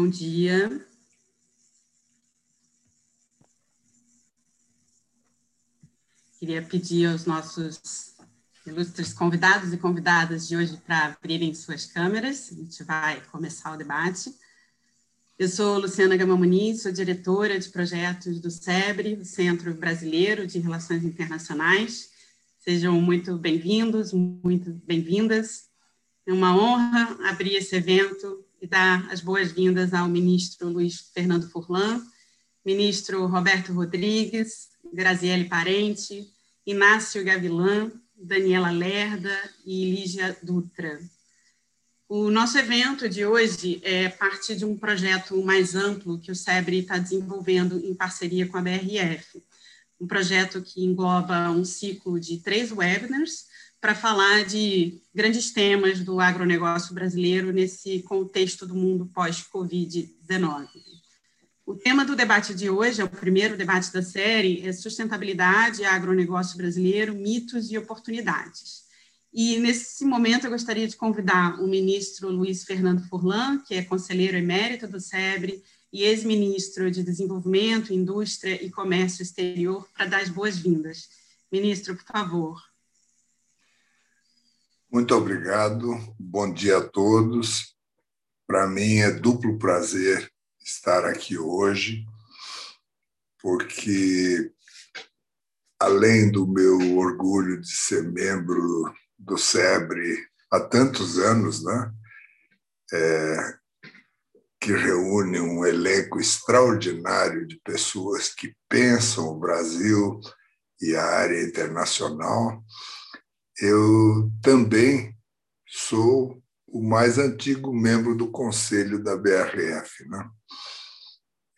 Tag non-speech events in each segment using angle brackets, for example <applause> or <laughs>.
Bom dia. Queria pedir aos nossos ilustres convidados e convidadas de hoje para abrirem suas câmeras. A gente vai começar o debate. Eu sou Luciana Gama Muniz, sou diretora de projetos do SEBRE, Centro Brasileiro de Relações Internacionais. Sejam muito bem-vindos, muito bem-vindas. É uma honra abrir esse evento e dar as boas-vindas ao ministro Luiz Fernando Furlan, ministro Roberto Rodrigues, Graziele Parente, Inácio Gavilã, Daniela Lerda e Lígia Dutra. O nosso evento de hoje é parte de um projeto mais amplo que o SEBRE está desenvolvendo em parceria com a BRF, um projeto que engloba um ciclo de três webinars para falar de grandes temas do agronegócio brasileiro nesse contexto do mundo pós-Covid-19. O tema do debate de hoje, é o primeiro debate da série, é sustentabilidade, agronegócio brasileiro, mitos e oportunidades. E nesse momento eu gostaria de convidar o ministro Luiz Fernando Furlan, que é conselheiro emérito do SEBRE e ex-ministro de Desenvolvimento, Indústria e Comércio Exterior, para dar as boas-vindas. Ministro, por favor. Muito obrigado. Bom dia a todos. Para mim é duplo prazer estar aqui hoje, porque, além do meu orgulho de ser membro do SEBRE há tantos anos, né? É, que reúne um elenco extraordinário de pessoas que pensam o Brasil e a área internacional. Eu também sou o mais antigo membro do conselho da BRF. Né?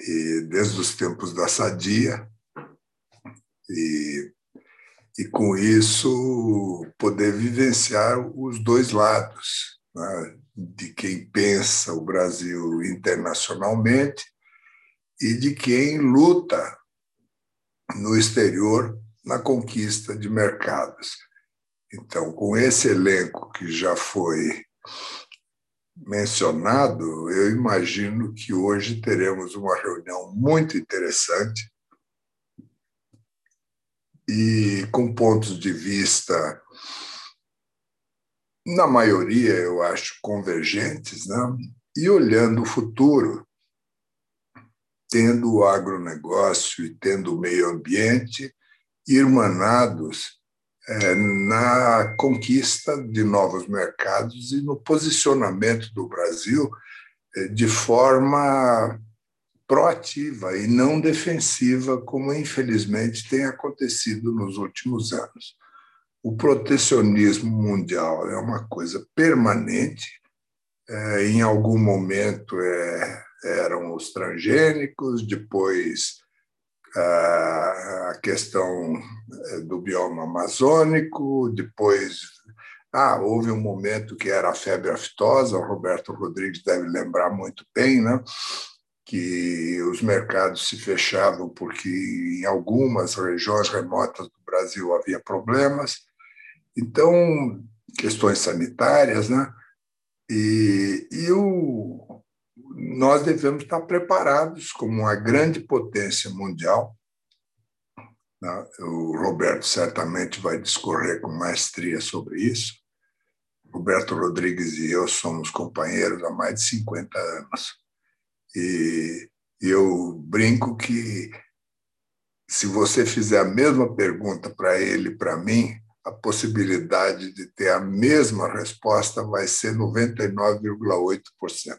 e desde os tempos da Sadia, e, e com isso poder vivenciar os dois lados, né, de quem pensa o Brasil internacionalmente e de quem luta no exterior na conquista de mercados. Então, com esse elenco que já foi mencionado, eu imagino que hoje teremos uma reunião muito interessante e com pontos de vista, na maioria, eu acho, convergentes, né? e olhando o futuro, tendo o agronegócio e tendo o meio ambiente irmanados é, na conquista de novos mercados e no posicionamento do Brasil é, de forma proativa e não defensiva, como infelizmente tem acontecido nos últimos anos. O protecionismo mundial é uma coisa permanente. É, em algum momento é, eram os transgênicos, depois a questão eh, do bioma amazônico, depois ah, houve um momento que era a febre aftosa, o Roberto Rodrigues deve lembrar muito bem, né? que os mercados se fechavam porque em algumas regiões remotas do Brasil havia problemas. Então, questões sanitárias, né? E, e o, nós devemos estar preparados como uma grande potência mundial. Né? O Roberto certamente vai discorrer com maestria sobre isso. Roberto Rodrigues e eu somos companheiros há mais de 50 anos. E eu brinco que se você fizer a mesma pergunta para ele para mim, a possibilidade de ter a mesma resposta vai ser 99,8%.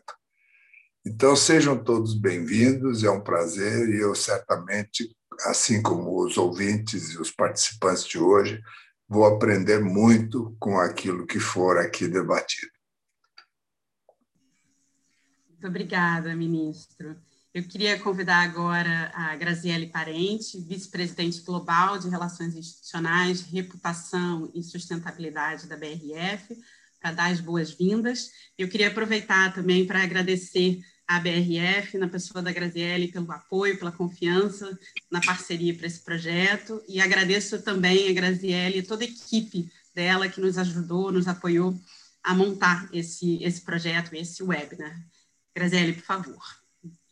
Então, sejam todos bem-vindos, é um prazer e eu certamente, assim como os ouvintes e os participantes de hoje, vou aprender muito com aquilo que for aqui debatido. Muito obrigada, ministro. Eu queria convidar agora a Graziele Parente, vice-presidente global de Relações Institucionais, Reputação e Sustentabilidade da BRF, para dar as boas-vindas. Eu queria aproveitar também para agradecer a BRF, na pessoa da Graziele, pelo apoio, pela confiança na parceria para esse projeto. E agradeço também a Graziele e toda a equipe dela que nos ajudou, nos apoiou a montar esse, esse projeto, esse webinar. Graziele, por favor.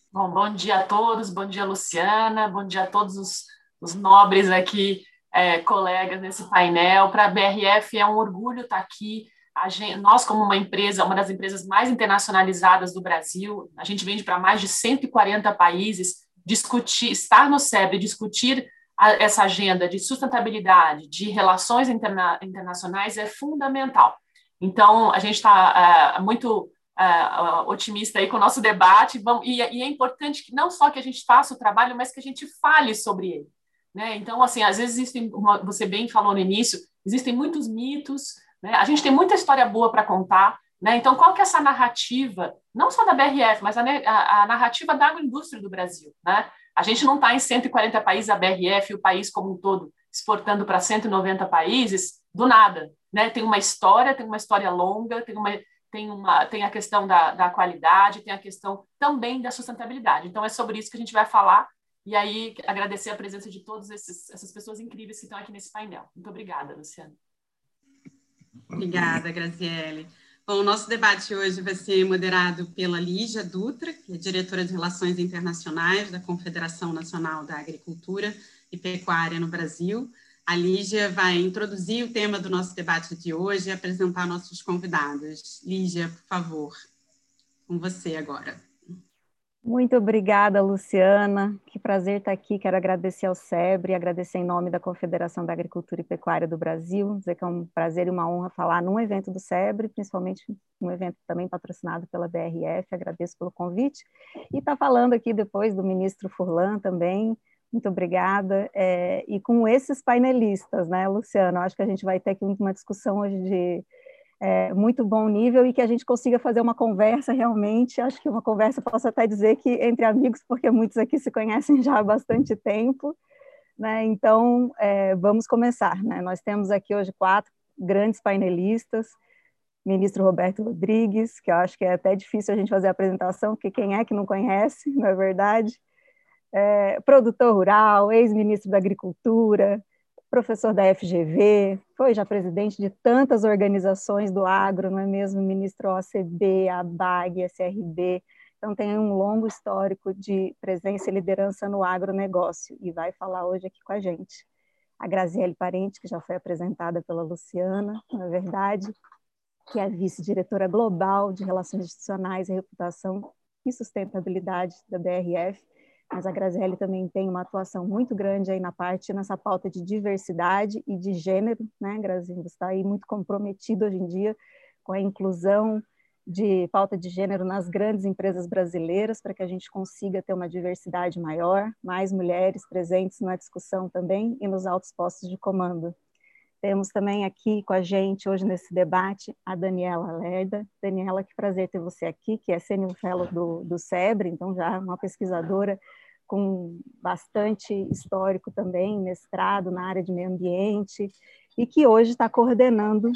Bom, bom dia a todos, bom dia, Luciana, bom dia a todos os, os nobres aqui, é, colegas nesse painel. Para a BRF é um orgulho estar aqui. Gente, nós, como uma empresa, uma das empresas mais internacionalizadas do Brasil, a gente vende para mais de 140 países, discutir, estar no SEBRE, discutir a, essa agenda de sustentabilidade, de relações interna, internacionais é fundamental. Então, a gente está é, muito uh, otimista aí com o nosso debate. Vamos, e, e, é importante que não só que a gente faça o trabalho, mas que a gente fale sobre ele. Né? Então, assim, às vezes existem, você bem falou no início, existem muitos mitos, né? a gente tem muita história boa para contar. Né? Então, qual que é essa narrativa, não só da BRF, mas a, a, a narrativa da agroindústria do Brasil? Né? A gente não está em 140 países, a BRF, o país como um todo, exportando para 190 países, do nada. Né? Tem uma história, tem uma história longa, tem uma, tem, uma, tem a questão da, da qualidade, tem a questão também da sustentabilidade. Então, é sobre isso que a gente vai falar. E aí, agradecer a presença de todas essas pessoas incríveis que estão aqui nesse painel. Muito obrigada, Luciana. Obrigada, Graziele. Bom, o nosso debate hoje vai ser moderado pela Lígia Dutra, que é diretora de Relações Internacionais da Confederação Nacional da Agricultura e Pecuária no Brasil. A Lígia vai introduzir o tema do nosso debate de hoje e apresentar nossos convidados. Lígia, por favor, com você agora. Muito obrigada, Luciana. Que prazer estar aqui. Quero agradecer ao SEBRE, agradecer em nome da Confederação da Agricultura e Pecuária do Brasil, dizer que é um prazer e uma honra falar num evento do SEBRE, principalmente um evento também patrocinado pela BRF. Agradeço pelo convite. E estar tá falando aqui depois do ministro Furlan também, muito obrigada. É, e com esses painelistas, né, Luciano? Acho que a gente vai ter aqui uma discussão hoje de é, muito bom nível e que a gente consiga fazer uma conversa realmente. Acho que uma conversa posso até dizer que entre amigos, porque muitos aqui se conhecem já há bastante tempo. Né? Então, é, vamos começar. Né? Nós temos aqui hoje quatro grandes painelistas. Ministro Roberto Rodrigues, que eu acho que é até difícil a gente fazer a apresentação, porque quem é que não conhece, <laughs> não é verdade? é, produtor rural, ex-ministro da Agricultura, professor da FGV, foi já presidente de tantas organizações do agro, não é mesmo? Ministro OCB, ABAG, SRB. Então, tem um longo histórico de presença e liderança no agronegócio e vai falar hoje aqui com a gente. A Graziele Parente, que já foi apresentada pela Luciana, na é verdade, que é vice-diretora global de Relações Institucionais e Reputação e Sustentabilidade da BRF, mas a Graziele também tem uma atuação muito grande aí na parte, nessa pauta de diversidade e de gênero, né, Graziele? Você está aí muito comprometido hoje em dia com a inclusão de pauta de gênero nas grandes empresas brasileiras, para que a gente consiga ter uma diversidade maior, mais mulheres presentes na discussão também e nos altos postos de comando. Temos também aqui com a gente hoje nesse debate a Daniela Lerda. Daniela, que prazer ter você aqui, que é Senior Fellow do, do SEBRE, então já uma pesquisadora com bastante histórico também, mestrado na área de meio ambiente, e que hoje está coordenando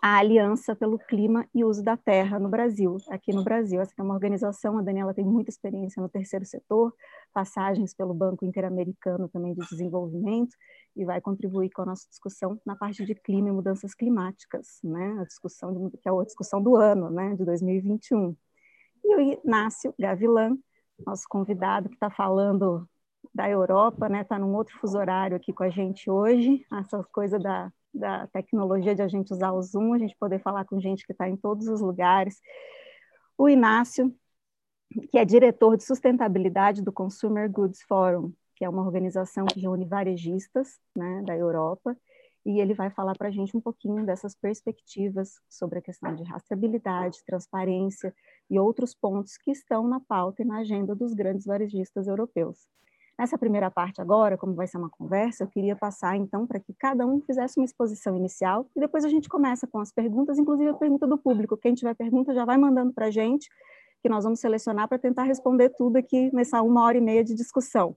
a Aliança pelo Clima e Uso da Terra no Brasil, aqui no Brasil. Essa é uma organização, a Daniela tem muita experiência no terceiro setor, passagens pelo Banco Interamericano também de Desenvolvimento, e vai contribuir com a nossa discussão na parte de clima e mudanças climáticas, né? a discussão de, que é a discussão do ano, né? de 2021. E o Inácio Gavilan, nosso convidado que está falando da Europa, né? Está num outro fuso horário aqui com a gente hoje. Essa coisa da, da tecnologia de a gente usar o Zoom, a gente poder falar com gente que está em todos os lugares. O Inácio, que é diretor de sustentabilidade do Consumer Goods Forum, que é uma organização que reúne varejistas né, da Europa, e ele vai falar para a gente um pouquinho dessas perspectivas sobre a questão de rastreabilidade, transparência e outros pontos que estão na pauta e na agenda dos grandes varejistas europeus. Nessa primeira parte agora, como vai ser uma conversa, eu queria passar então para que cada um fizesse uma exposição inicial e depois a gente começa com as perguntas, inclusive a pergunta do público. Quem tiver pergunta já vai mandando para a gente, que nós vamos selecionar para tentar responder tudo aqui nessa uma hora e meia de discussão.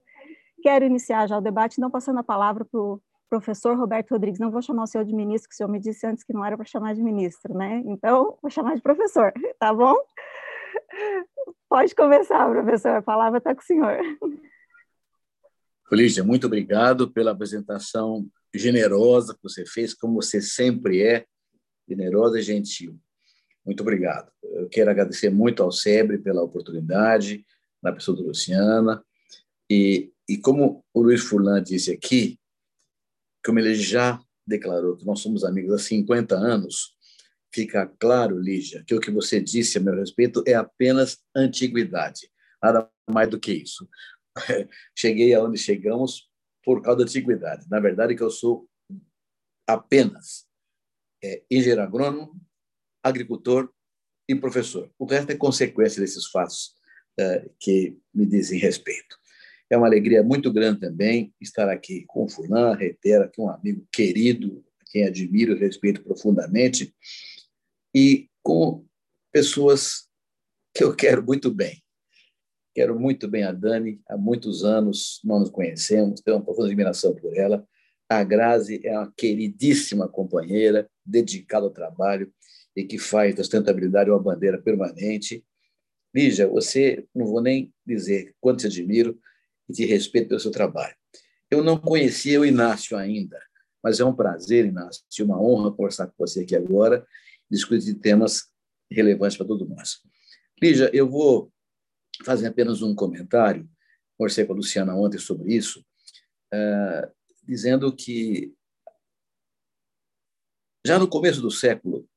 Quero iniciar já o debate, não passando a palavra para o professor Roberto Rodrigues. Não vou chamar o senhor de ministro, que o senhor me disse antes que não era para chamar de ministro, né? Então, vou chamar de professor, <laughs> tá bom? Pode começar, professor, a palavra está com o senhor. Lígia, muito obrigado pela apresentação generosa que você fez, como você sempre é, generosa e gentil. Muito obrigado. Eu quero agradecer muito ao SEBRE pela oportunidade, na pessoa da Luciana. E, e como o Luiz Furlan disse aqui, como ele já declarou que nós somos amigos há 50 anos, fica claro, Lígia, que o que você disse a meu respeito é apenas antiguidade, nada mais do que isso. <laughs> Cheguei aonde chegamos por causa da antiguidade. Na verdade, que eu sou apenas é, engenheiro agrônomo, agricultor e professor. O resto é consequência desses fatos é, que me dizem respeito. É uma alegria muito grande também estar aqui com o Fulan, reitero que um amigo querido, quem admiro e respeito profundamente, e com pessoas que eu quero muito bem. Quero muito bem a Dani, há muitos anos não nos conhecemos, tenho uma profunda admiração por ela. A Grazi é uma queridíssima companheira, dedicada ao trabalho e que faz da sustentabilidade uma bandeira permanente. Lígia, você, não vou nem dizer quanto te admiro e te respeito pelo seu trabalho. Eu não conhecia o Inácio ainda, mas é um prazer, Inácio, uma honra conversar com você aqui agora discutir temas relevantes para todos nós. Lígia, eu vou fazer apenas um comentário, conversei com a Luciana ontem sobre isso, uh, dizendo que já no começo do século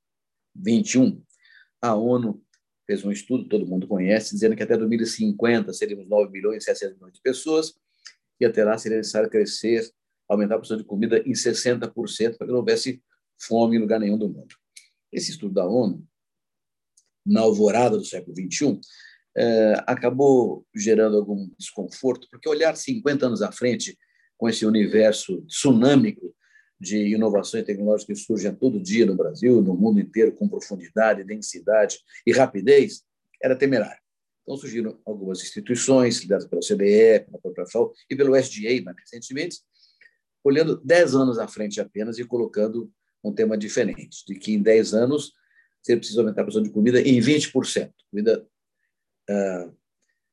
XXI, a ONU fez um estudo, todo mundo conhece, dizendo que até 2050 seríamos 9 milhões e 700 milhões de pessoas, e até lá seria necessário crescer, aumentar a produção de comida em 60% para que não houvesse fome em lugar nenhum do mundo. Esse estudo da ONU, na alvorada do século XXI, é, acabou gerando algum desconforto, porque olhar 50 anos à frente, com esse universo tsunâmico de inovações tecnológicas que surgem todo dia no Brasil, no mundo inteiro, com profundidade, densidade e rapidez, era temerário. Então surgiram algumas instituições, lidadas pela CBE, pela própria FAO e pelo SDA, mais recentemente, olhando 10 anos à frente apenas e colocando um tema diferente, de que em 10 anos você precisa aumentar a produção de comida em 20%, comida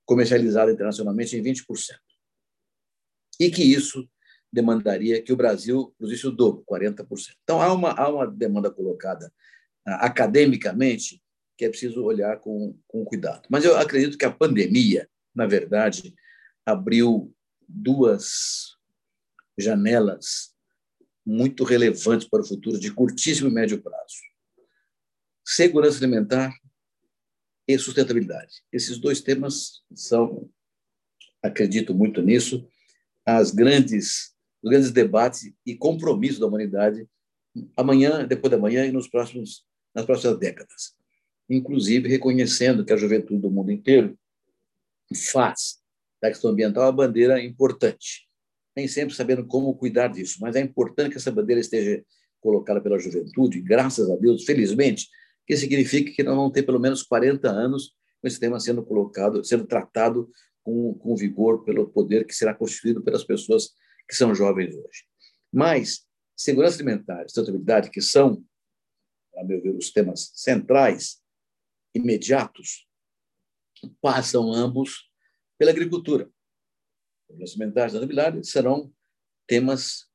comercializada internacionalmente em 20%. E que isso demandaria que o Brasil produzisse o dobro, 40%. Então, há uma, há uma demanda colocada uh, academicamente que é preciso olhar com, com cuidado. Mas eu acredito que a pandemia, na verdade, abriu duas janelas muito relevantes para o futuro de curtíssimo e médio prazo. Segurança alimentar e sustentabilidade. Esses dois temas são, acredito muito nisso, as grandes, os grandes debates e compromissos da humanidade amanhã, depois da manhã e nos próximos, nas próximas décadas. Inclusive reconhecendo que a juventude do mundo inteiro faz da questão ambiental uma bandeira importante nem sempre sabendo como cuidar disso, mas é importante que essa bandeira esteja colocada pela juventude, graças a Deus, felizmente, que significa que nós vamos ter pelo menos 40 anos com esse tema sendo colocado, sendo tratado com, com vigor pelo poder que será constituído pelas pessoas que são jovens hoje. Mas segurança alimentar e sustentabilidade, que são, a meu ver, os temas centrais, imediatos, passam ambos pela agricultura alimentar e sustentabilidade serão temas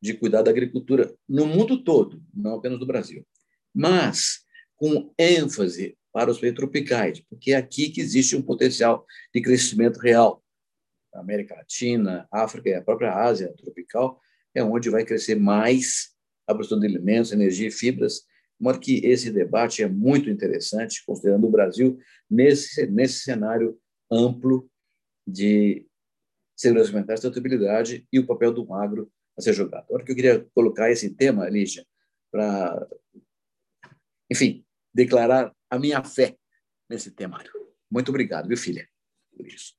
de cuidado da agricultura no mundo todo, não apenas no Brasil. Mas com ênfase para os tropicais, porque é aqui que existe um potencial de crescimento real. América Latina, África e a própria Ásia tropical é onde vai crescer mais a produção de alimentos, energia e fibras, de que esse debate é muito interessante, considerando o Brasil nesse, nesse cenário amplo de segurança alimentar, sustentabilidade e o papel do agro a ser jogado. Agora que eu queria colocar esse tema, Lígia, para, enfim, declarar a minha fé nesse temário. Muito obrigado, viu, filha, por isso.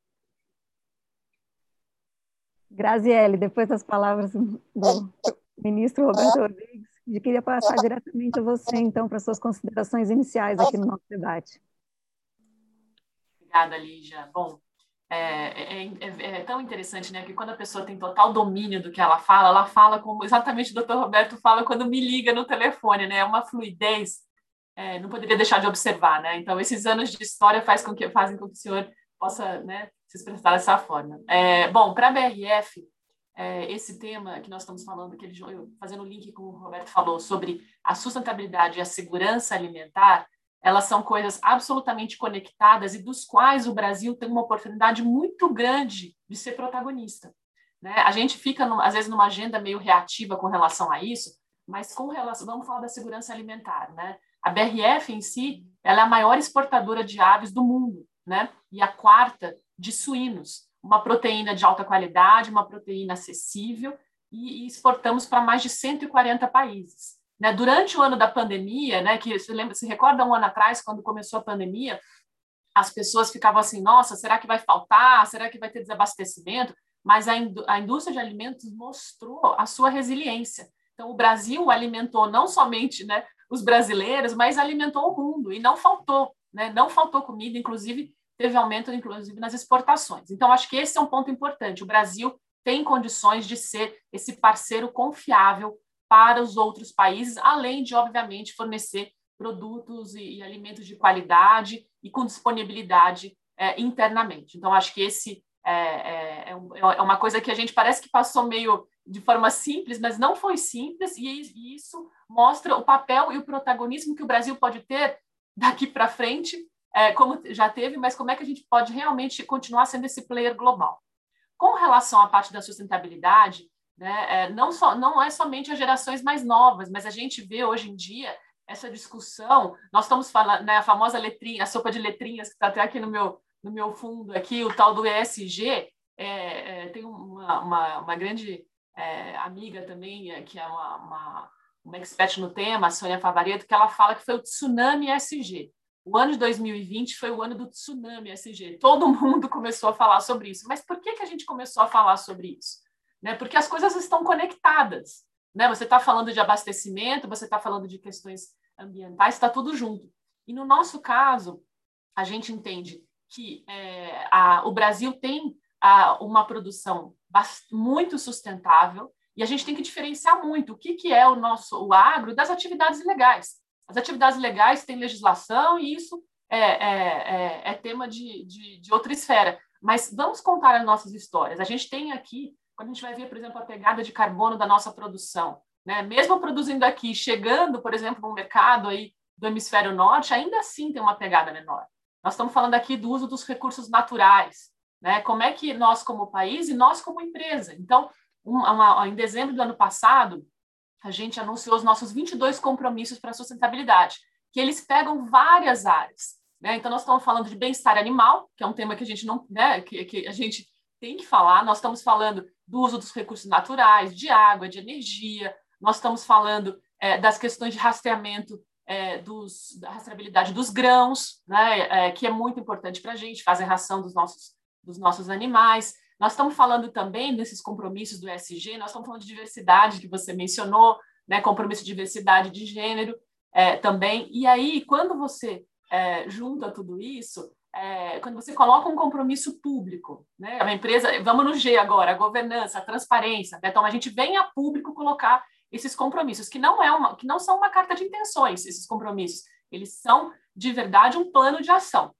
Graziele, depois das palavras do ministro Roberto Rodrigues, eu queria passar diretamente a você, então, para suas considerações iniciais aqui no nosso debate. Obrigada, Lígia. Bom, é, é, é, é, tão interessante, né? Que quando a pessoa tem total domínio do que ela fala, ela fala como exatamente o doutor Roberto fala quando me liga no telefone, né? É uma fluidez, é, não poderia deixar de observar, né? Então, esses anos de história faz com que, fazem com que o senhor possa né, se expressar dessa forma. É, bom, para a BRF, é, esse tema que nós estamos falando, que ele, fazendo o link com o Roberto falou sobre a sustentabilidade e a segurança alimentar, elas são coisas absolutamente conectadas e dos quais o Brasil tem uma oportunidade muito grande de ser protagonista. Né? A gente fica, às vezes, numa agenda meio reativa com relação a isso, mas com relação, vamos falar da segurança alimentar, né? A BRF em si, ela é a maior exportadora de aves do mundo, né? E a quarta de suínos, uma proteína de alta qualidade, uma proteína acessível, e, exportamos para mais de 140 países. Né? Durante o ano da pandemia, né, que se lembra, se recorda um ano atrás, quando começou a pandemia, as pessoas ficavam assim, nossa, será que vai faltar? Será que vai ter desabastecimento? Mas a, a indústria de alimentos mostrou a sua resiliência. Então, o Brasil alimentou não somente né, os brasileiros, mas alimentou o mundo e não faltou, né? Não faltou comida, inclusive teve aumento inclusive nas exportações. Então, acho que esse é um ponto importante. O Brasil tem condições de ser esse parceiro confiável para os outros países, além de, obviamente, fornecer produtos e, e alimentos de qualidade e com disponibilidade é, internamente. Então, acho que esse é, é, é, é, uma coisa que a gente parece que passou meio de forma simples, mas não foi simples, e, isso mostra o papel e o protagonismo que o Brasil pode ter daqui para frente, é, como já teve, mas como é que a gente pode realmente continuar sendo esse player global. Com relação à parte da sustentabilidade, né, é, não, só, não é somente as gerações mais novas, mas a gente vê hoje em dia essa discussão. Nós estamos falando, né, a famosa letrinha, a sopa de letrinhas que está até aqui no meu, no meu fundo, aqui, o tal do ESG. É, é, tem uma, uma, uma grande é, amiga também, é, que é uma, uma, uma expert no tema, a Sônia Favareto, que ela fala que foi o tsunami ESG. O ano de 2020 foi o ano do tsunami ESG. Todo <laughs> mundo começou a falar sobre isso. Mas por que, que a gente começou a falar sobre isso? Né? Porque as coisas estão conectadas. Né? Você está falando de abastecimento, você está falando de questões ambientais, está tudo junto. E no nosso caso, a gente entende que é, a, o Brasil tem uma produção muito sustentável e a gente tem que diferenciar muito o que, que é o nosso o agro das atividades ilegais. As atividades legais têm legislação e isso é, é, é, é tema de, de, de, outra esfera. Mas vamos contar as nossas histórias. A gente tem aqui, quando a gente vai ver, por exemplo, a pegada de carbono da nossa produção, né? mesmo produzindo aqui, chegando, por exemplo, no mercado aí do hemisfério norte, ainda assim tem uma pegada menor. Nós estamos falando aqui do uso dos recursos naturais, né? Como é que nós, como país, e nós, como empresa. Então, uma, uma, em dezembro do ano passado, a gente anunciou os nossos 22 compromissos para a sustentabilidade, que eles pegam várias áreas. Né? Então, nós estamos falando de bem-estar animal, que é um tema que a gente não, né, que, que a gente tem que falar. Nós estamos falando do uso dos recursos naturais, de água, de energia. Nós estamos falando é, das questões de rastreamento é, dos, da rastreabilidade dos grãos, né, é, que é muito importante para a gente, fazer ração dos nossos, dos nossos animais. Nós estamos falando também desses compromissos do ESG, nós estamos falando de diversidade, que você mencionou, né, compromisso de diversidade de gênero é, também. E aí, quando você é, junta tudo isso, é, quando você coloca um compromisso público, né, a empresa, vamos no G agora, a governança, a transparência, né, então a gente vem a público colocar esses compromissos, que não é uma, que não são uma carta de intenções, esses compromissos, eles são de verdade um plano de ação.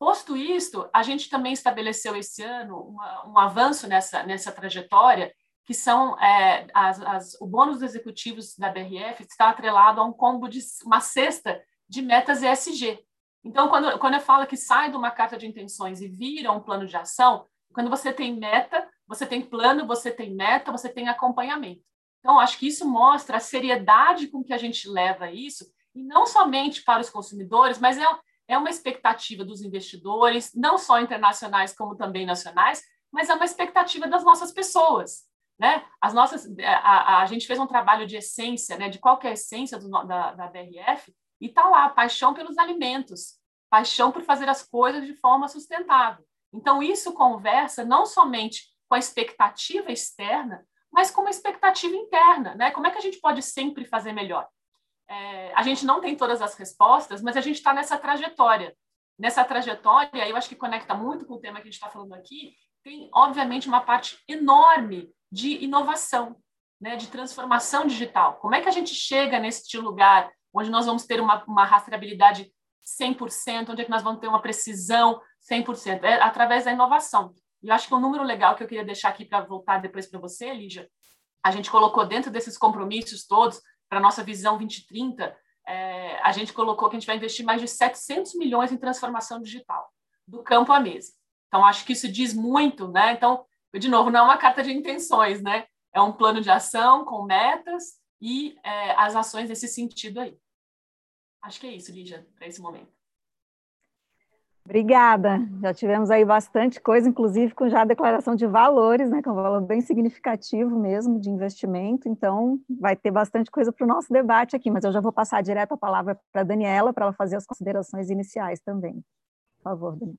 Posto isto, a gente também estabeleceu esse ano uma, um avanço nessa, nessa trajetória, que são é, as, as, o bônus dos executivos da BRF está atrelado a um combo de uma cesta de metas ESG. Então, quando, quando eu falo que sai de uma carta de intenções e vira um plano de ação, quando você tem meta, você tem plano, você tem meta, você tem acompanhamento. Então, acho que isso mostra a seriedade com que a gente leva isso, e não somente para os consumidores, mas é, é uma expectativa dos investidores, não só internacionais como também nacionais, mas é uma expectativa das nossas pessoas. Né? As nossas, a, a, a gente fez um trabalho de essência, né? de qual é a essência do, da, da BRF, e está lá, paixão pelos alimentos, paixão por fazer as coisas de forma sustentável. Então, isso conversa não somente com a expectativa externa, mas com uma expectativa interna. Né? Como é que a gente pode sempre fazer melhor? É, a gente não tem todas as respostas, mas a gente está nessa trajetória. Nessa trajetória, eu acho que conecta muito com o tema que a gente está falando aqui, tem, obviamente, uma parte enorme de inovação, né, de transformação digital. Como é que a gente chega nesse lugar onde nós vamos ter uma, uma rastreabilidade 100%, onde é que nós vamos ter uma precisão 100%? É através da inovação. E eu acho que um número legal que eu queria deixar aqui para voltar depois para você, Lígia, a gente colocou dentro desses compromissos todos para a nossa visão 2030, é, a gente colocou que a gente vai investir mais de 700 milhões em transformação digital, do campo à mesa. Então, acho que isso diz muito, né? Então, de novo, não é uma carta de intenções, né? É um plano de ação com metas e é, as ações nesse sentido aí. Acho que é isso, Lígia, para esse momento. Obrigada. Já tivemos aí bastante coisa, inclusive com já a declaração de valores, né, que é um valor bem significativo mesmo de investimento. Então, vai ter bastante coisa para o nosso debate aqui, mas eu já vou passar direto a palavra para a Daniela para ela fazer as considerações iniciais também. Por favor, Daniela.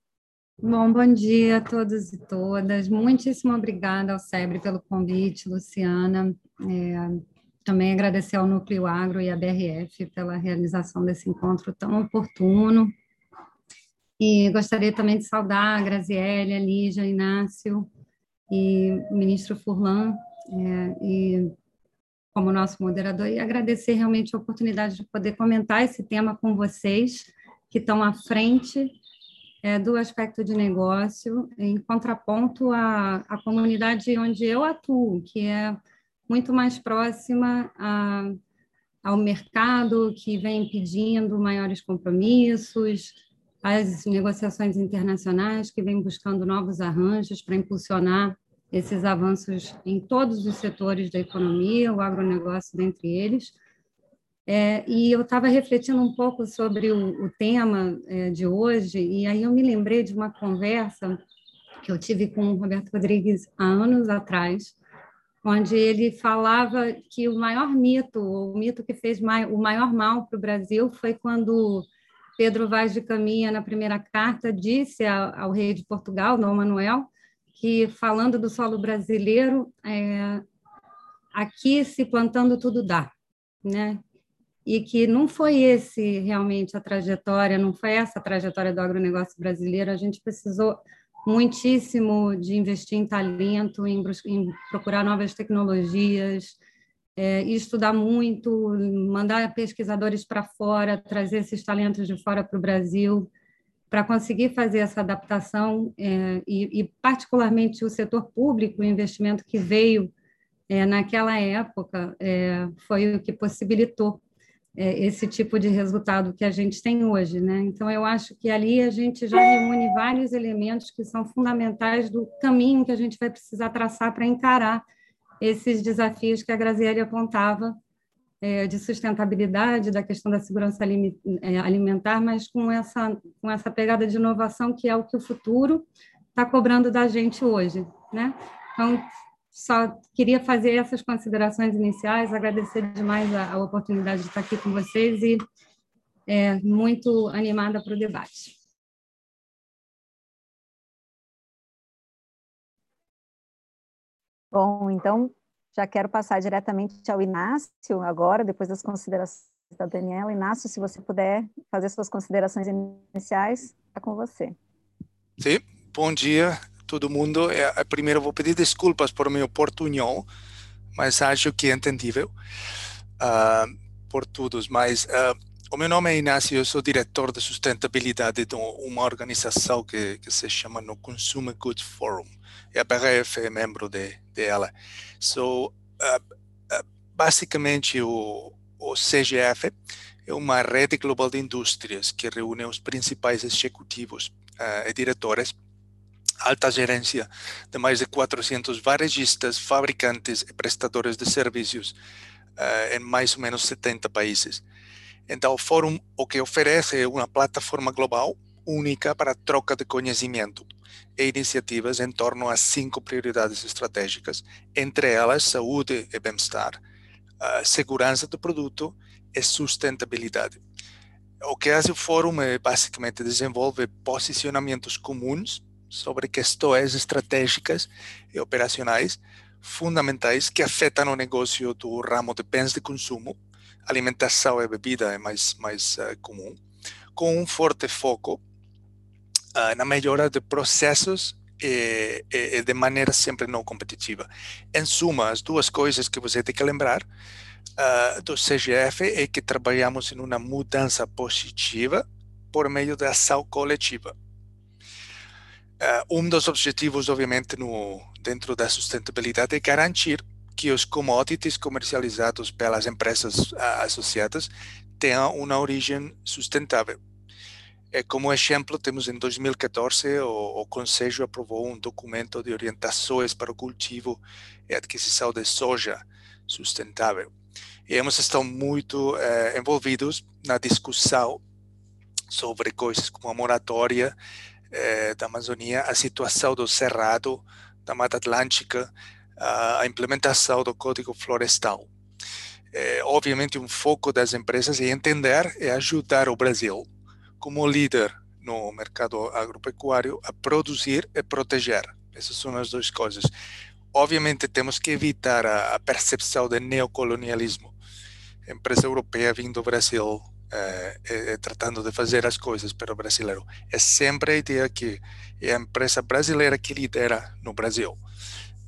Bom, bom dia a todos e todas. Muitíssimo obrigada ao SEBRE pelo convite, Luciana. É, também agradecer ao Núcleo Agro e à BRF pela realização desse encontro tão oportuno. E gostaria também de saudar a Graziele, a Lígia, Inácio e o ministro Furlan, é, e como nosso moderador, e agradecer realmente a oportunidade de poder comentar esse tema com vocês, que estão à frente é, do aspecto de negócio, em contraponto à, à comunidade onde eu atuo, que é muito mais próxima a, ao mercado, que vem pedindo maiores compromissos, as negociações internacionais, que vêm buscando novos arranjos para impulsionar esses avanços em todos os setores da economia, o agronegócio dentre eles, é, e eu estava refletindo um pouco sobre o, o tema é, de hoje, e aí eu me lembrei de uma conversa que eu tive com o Roberto Rodrigues há anos atrás, onde ele falava que o maior mito, o mito que fez mai, o maior mal para o Brasil foi quando Pedro Vaz de Caminha, na primeira carta, disse ao, rei de Portugal, Dom Manuel, que, falando do solo brasileiro, é, aqui se plantando tudo dá, né? e que não foi esse realmente a trajetória, não foi essa a trajetória do agronegócio brasileiro. A gente precisou muitíssimo de investir em talento, em, em procurar novas tecnologias, é, estudar muito, mandar pesquisadores para fora, trazer esses talentos de fora para o Brasil, para conseguir fazer essa adaptação é, e, e, particularmente, o setor público, o investimento que veio é, naquela época, é, foi o que possibilitou é, esse tipo de resultado que a gente tem hoje, né? Então eu acho que ali a gente já reúne vários elementos que são fundamentais do caminho que a gente vai precisar traçar para encarar esses desafios que a Graziele apontava é, de sustentabilidade, da questão da segurança é, alimentar, mas com essa com essa pegada de inovação que é o que o futuro está cobrando da gente hoje, né? Então só queria fazer essas considerações iniciais, agradecer demais a, a oportunidade de estar aqui com vocês e é, muito animada para o debate. Bom, então já quero passar diretamente ao Inácio agora, depois das considerações da Daniela. Inácio, se você puder fazer suas considerações iniciais, está com você. Sim, bom dia todo mundo. É, é, primeiro vou pedir desculpas por meu portunhol, mas acho que é entendível uh, por todos. Mas uh, o meu nome é Inácio, eu sou diretor de sustentabilidade de uma organização que, que se chama no Consumer Goods Forum. E a BRF é membro de, dela. So, uh, basicamente, o, o CGF é uma rede global de indústrias que reúne os principais executivos e diretores alta gerência de mais de 400 varejistas, fabricantes e prestadores de serviços uh, em mais ou menos 70 países. Então, o fórum o que oferece é uma plataforma global única para troca de conhecimento e iniciativas em torno a cinco prioridades estratégicas, entre elas saúde e bem-estar, segurança do produto e sustentabilidade. O que faz o fórum é basicamente desenvolver posicionamentos comuns sobre questões estratégicas e operacionais fundamentais que afetam o negócio do ramo de bens de consumo, alimentação e bebida é mais, mais uh, comum, com um forte foco uh, na melhora de processos e, e, de maneira sempre não competitiva. Em suma, as duas coisas que você tem que lembrar uh, do CGF é que trabalhamos em uma mudança positiva por meio da ação coletiva. Uh, um dos objetivos, obviamente, no, dentro da sustentabilidade é garantir que os commodities comercializados pelas empresas associadas tenha uma origem sustentável. É, como exemplo, temos em 2014 o, o Conselho aprovou um documento de orientações para o cultivo e adquisição de soja sustentável. E hemos estado muito eh, envolvidos na discussão sobre coisas como a moratória eh, da Amazônia, a situação do Cerrado, da Mata Atlântica, a implementação do Código Florestal. É, obviamente, um foco das empresas é entender e ajudar o Brasil, como líder no mercado agropecuário, a produzir e proteger. Essas são as duas coisas. Obviamente, temos que evitar a, a percepção de neocolonialismo. A empresa europeia vindo do Brasil é, é, tratando de fazer as coisas para o brasileiro. É sempre a ideia que é a empresa brasileira que lidera no Brasil.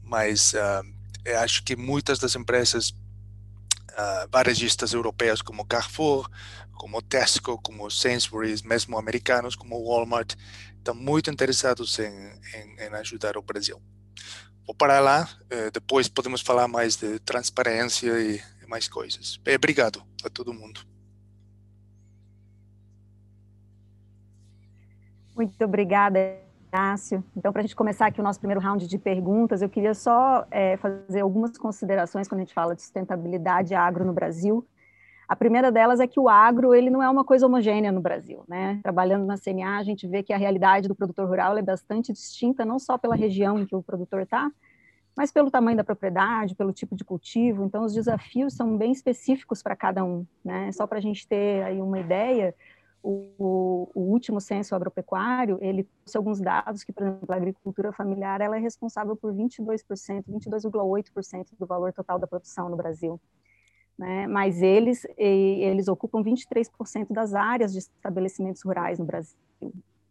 Mas uh, acho que muitas das empresas uh, varejistas europeias, como Carrefour, como Tesco, como Sainsbury's, mesmo americanos, como Walmart, estão muito interessados em, em, em ajudar o Brasil. Vou parar lá, eh, depois podemos falar mais de transparência e, e mais coisas. Bem, obrigado a todo mundo. Muito obrigada, Inácio. Então, para a gente começar aqui o nosso primeiro round de perguntas, eu queria só é, fazer algumas considerações quando a gente fala de sustentabilidade agro no Brasil. A primeira delas é que o agro ele não é uma coisa homogênea no Brasil, né? Trabalhando na CNA, a gente vê que a realidade do produtor rural é bastante distinta, não só pela região em que o produtor está, mas pelo tamanho da propriedade, pelo tipo de cultivo. Então, os desafios são bem específicos para cada um, né? Só para a gente ter aí uma ideia, o, o, último censo agropecuário, ele trouxe alguns dados que, por exemplo, a agricultura familiar ela é responsável por 22%, 22,8% do valor total da produção no Brasil. Né? Mas eles, eles ocupam 23% das áreas de estabelecimentos rurais no Brasil.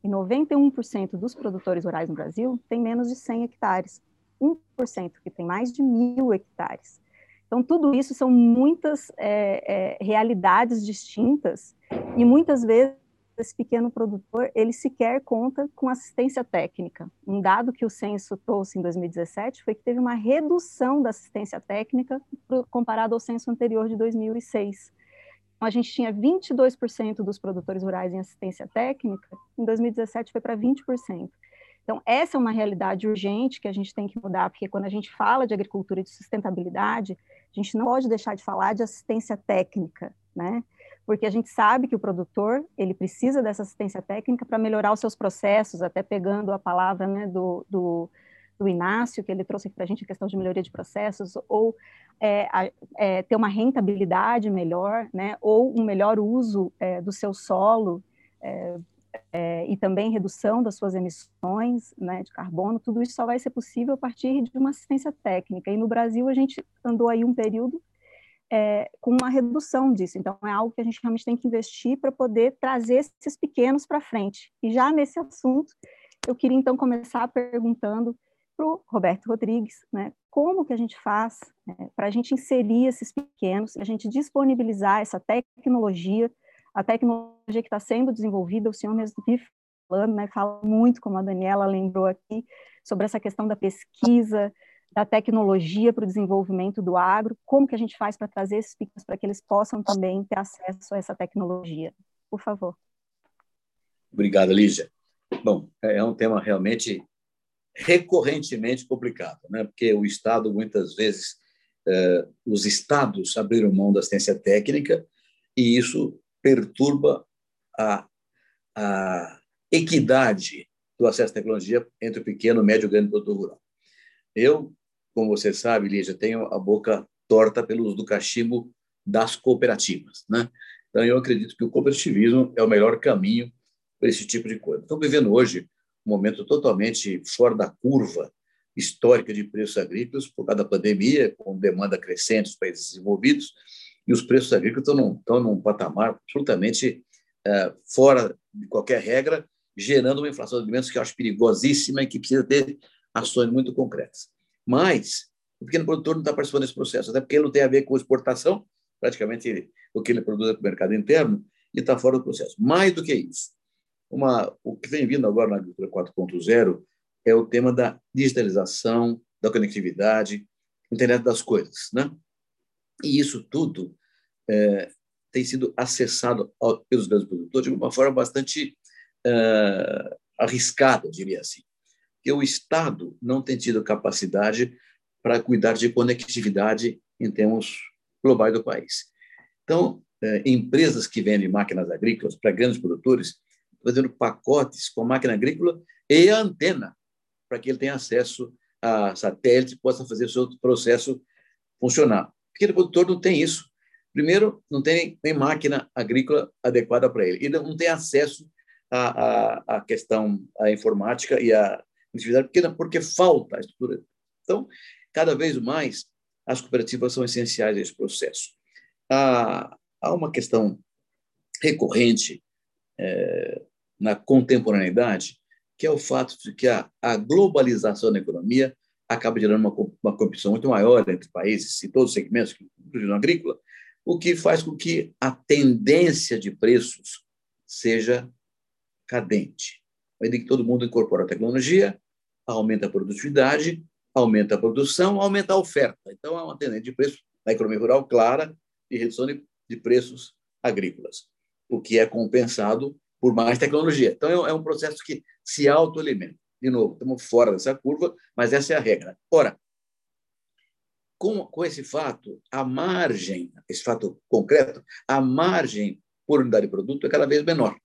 E 91% dos produtores rurais no Brasil tem menos de 100 hectares. 1% que tem mais de mil hectares. Então, tudo isso são muitas é, é, realidades distintas e muitas vezes esse pequeno produtor ele sequer conta com assistência técnica. Um dado que o censo trouxe em 2017 foi que teve uma redução da assistência técnica comparado ao censo anterior de 2006. Então, a gente tinha 22% dos produtores rurais em assistência técnica, em 2017 foi para 20%. Então, essa é uma realidade urgente que a gente tem que mudar, porque quando a gente fala de agricultura e de sustentabilidade, a gente não pode deixar de falar de assistência técnica, né? Porque a gente sabe que o produtor, ele precisa dessa assistência técnica para melhorar os seus processos, até pegando a palavra né, do, do, do Inácio, que ele trouxe para a gente a questão de melhoria de processos, ou é, é, ter uma rentabilidade melhor, né, ou um melhor uso é, do seu solo, é, é, e também redução das suas emissões né, de carbono, tudo isso só vai ser possível a partir de uma assistência técnica. E no Brasil a gente andou aí um período é, com uma redução disso. Então é algo que a gente realmente tem que investir para poder trazer esses pequenos para frente. E já nesse assunto, eu queria então começar perguntando para o Roberto Rodrigues, né, como que a gente faz né, para a gente inserir esses pequenos, a gente disponibilizar essa tecnologia a tecnologia que está sendo desenvolvida, o senhor mesmo vive falando, né, fala muito, como a Daniela lembrou aqui, sobre essa questão da pesquisa, da tecnologia para o desenvolvimento do agro, como que a gente faz para trazer esses pequenos para que eles possam também ter acesso a essa tecnologia? Por favor. Obrigado, Lígia. Bom, é, é um tema realmente recorrentemente complicado, né? porque o Estado, muitas vezes, eh, os estados abriram mão da assistência técnica e isso perturba a, a equidade do acesso à tecnologia entre o pequeno, médio e grande produtor rural. Eu, como você sabe, Lígia, tenho a boca torta pelo uso do cachimbo das cooperativas. Né? Então, eu acredito que o cooperativismo é o melhor caminho para esse tipo de coisa. Estamos vivendo hoje um momento totalmente fora da curva histórica de preços agrícolas por causa da pandemia, com demanda crescente dos países desenvolvidos, e os preços agrícolas estão num, estão num patamar absolutamente é, fora de qualquer regra, gerando uma inflação de alimentos que eu acho perigosíssima e que precisa ter ações muito concretas. Mas o pequeno produtor não está participando desse processo, até porque ele não tem a ver com exportação, praticamente o que ele produz é para o mercado interno, e está fora do processo. Mais do que isso, uma, o que vem vindo agora na agricultura 4.0 é o tema da digitalização, da conectividade, internet das coisas, né? E isso tudo é, tem sido acessado pelos grandes produtores de uma forma bastante uh, arriscada, diria assim. Que o Estado não tem tido capacidade para cuidar de conectividade em termos globais do país. Então, uh, empresas que vendem máquinas agrícolas para grandes produtores fazendo pacotes com máquina agrícola e a antena, para que ele tenha acesso a satélite e possa fazer o seu processo funcionar. O pequeno produtor não tem isso. Primeiro, não tem nem máquina agrícola adequada para ele. Ele não tem acesso à, à, à questão à informática e à atividade pequena porque falta a estrutura. Então, cada vez mais, as cooperativas são essenciais nesse processo. Há, há uma questão recorrente é, na contemporaneidade, que é o fato de que a, a globalização da economia acaba gerando uma, uma competição muito maior entre países, em todos os segmentos, inclusive no agrícola, o que faz com que a tendência de preços seja cadente. Medida que todo mundo incorpora a tecnologia, aumenta a produtividade, aumenta a produção, aumenta a oferta. Então, há uma tendência de preço na economia rural clara de redução de, de preços agrícolas, o que é compensado por mais tecnologia. Então, é um processo que se autoalimenta. De novo, estamos fora dessa curva, mas essa é a regra. Ora, com, com esse fato, a margem, esse fato concreto, a margem por unidade de produto é cada vez menor.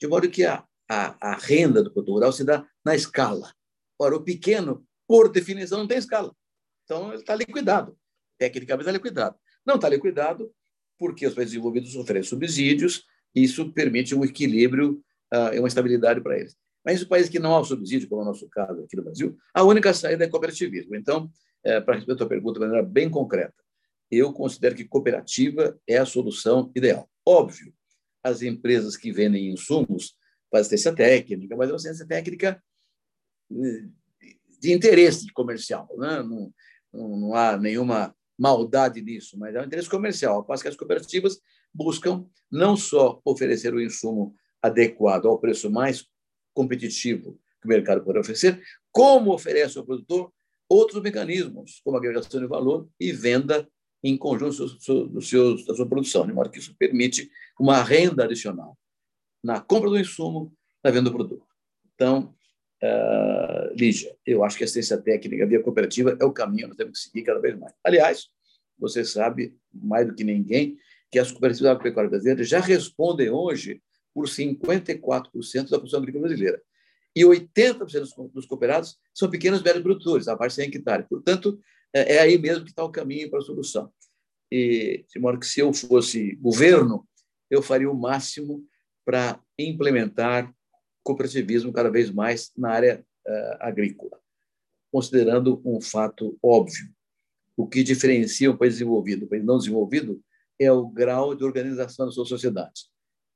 De modo que a, a, a renda do produtor rural se dá na escala. Ora, o pequeno, por definição, não tem escala. Então, ele está liquidado. Tecnicamente, está liquidado. Não está liquidado porque os países desenvolvidos oferecem subsídios, e isso permite um equilíbrio uh, e uma estabilidade para eles. Mas os países que não há subsídio, como é o nosso caso aqui no Brasil, a única saída é cooperativismo. Então, é, para responder a tua pergunta de maneira bem concreta, eu considero que cooperativa é a solução ideal. Óbvio, as empresas que vendem insumos fazem assistência técnica, mas é uma assistência técnica eh, de interesse comercial. Né? Não, não, não há nenhuma maldade nisso, mas é um interesse comercial. Ao passo que as cooperativas buscam não só oferecer o insumo adequado ao preço mais competitivo que o mercado pode oferecer, como oferece ao produtor outros mecanismos, como agregação de valor e venda em conjunto do seu, da sua produção, de modo que isso permite uma renda adicional na compra do insumo, na venda do produto. Então, uh, Lígia, eu acho que a assistência técnica via cooperativa é o caminho que nós temos que seguir cada vez mais. Aliás, você sabe, mais do que ninguém, que as cooperativas agropecuárias brasileiras já respondem hoje por 54% da produção agrícola brasileira e 80% dos cooperados são pequenos médios produtores, abaixo de 100 hectares. Portanto, é, é aí mesmo que está o caminho para a solução. E, de modo que, se eu fosse governo, eu faria o máximo para implementar cooperativismo cada vez mais na área uh, agrícola, considerando um fato óbvio. O que diferencia um país desenvolvido do país não desenvolvido é o grau de organização da sua sociedade.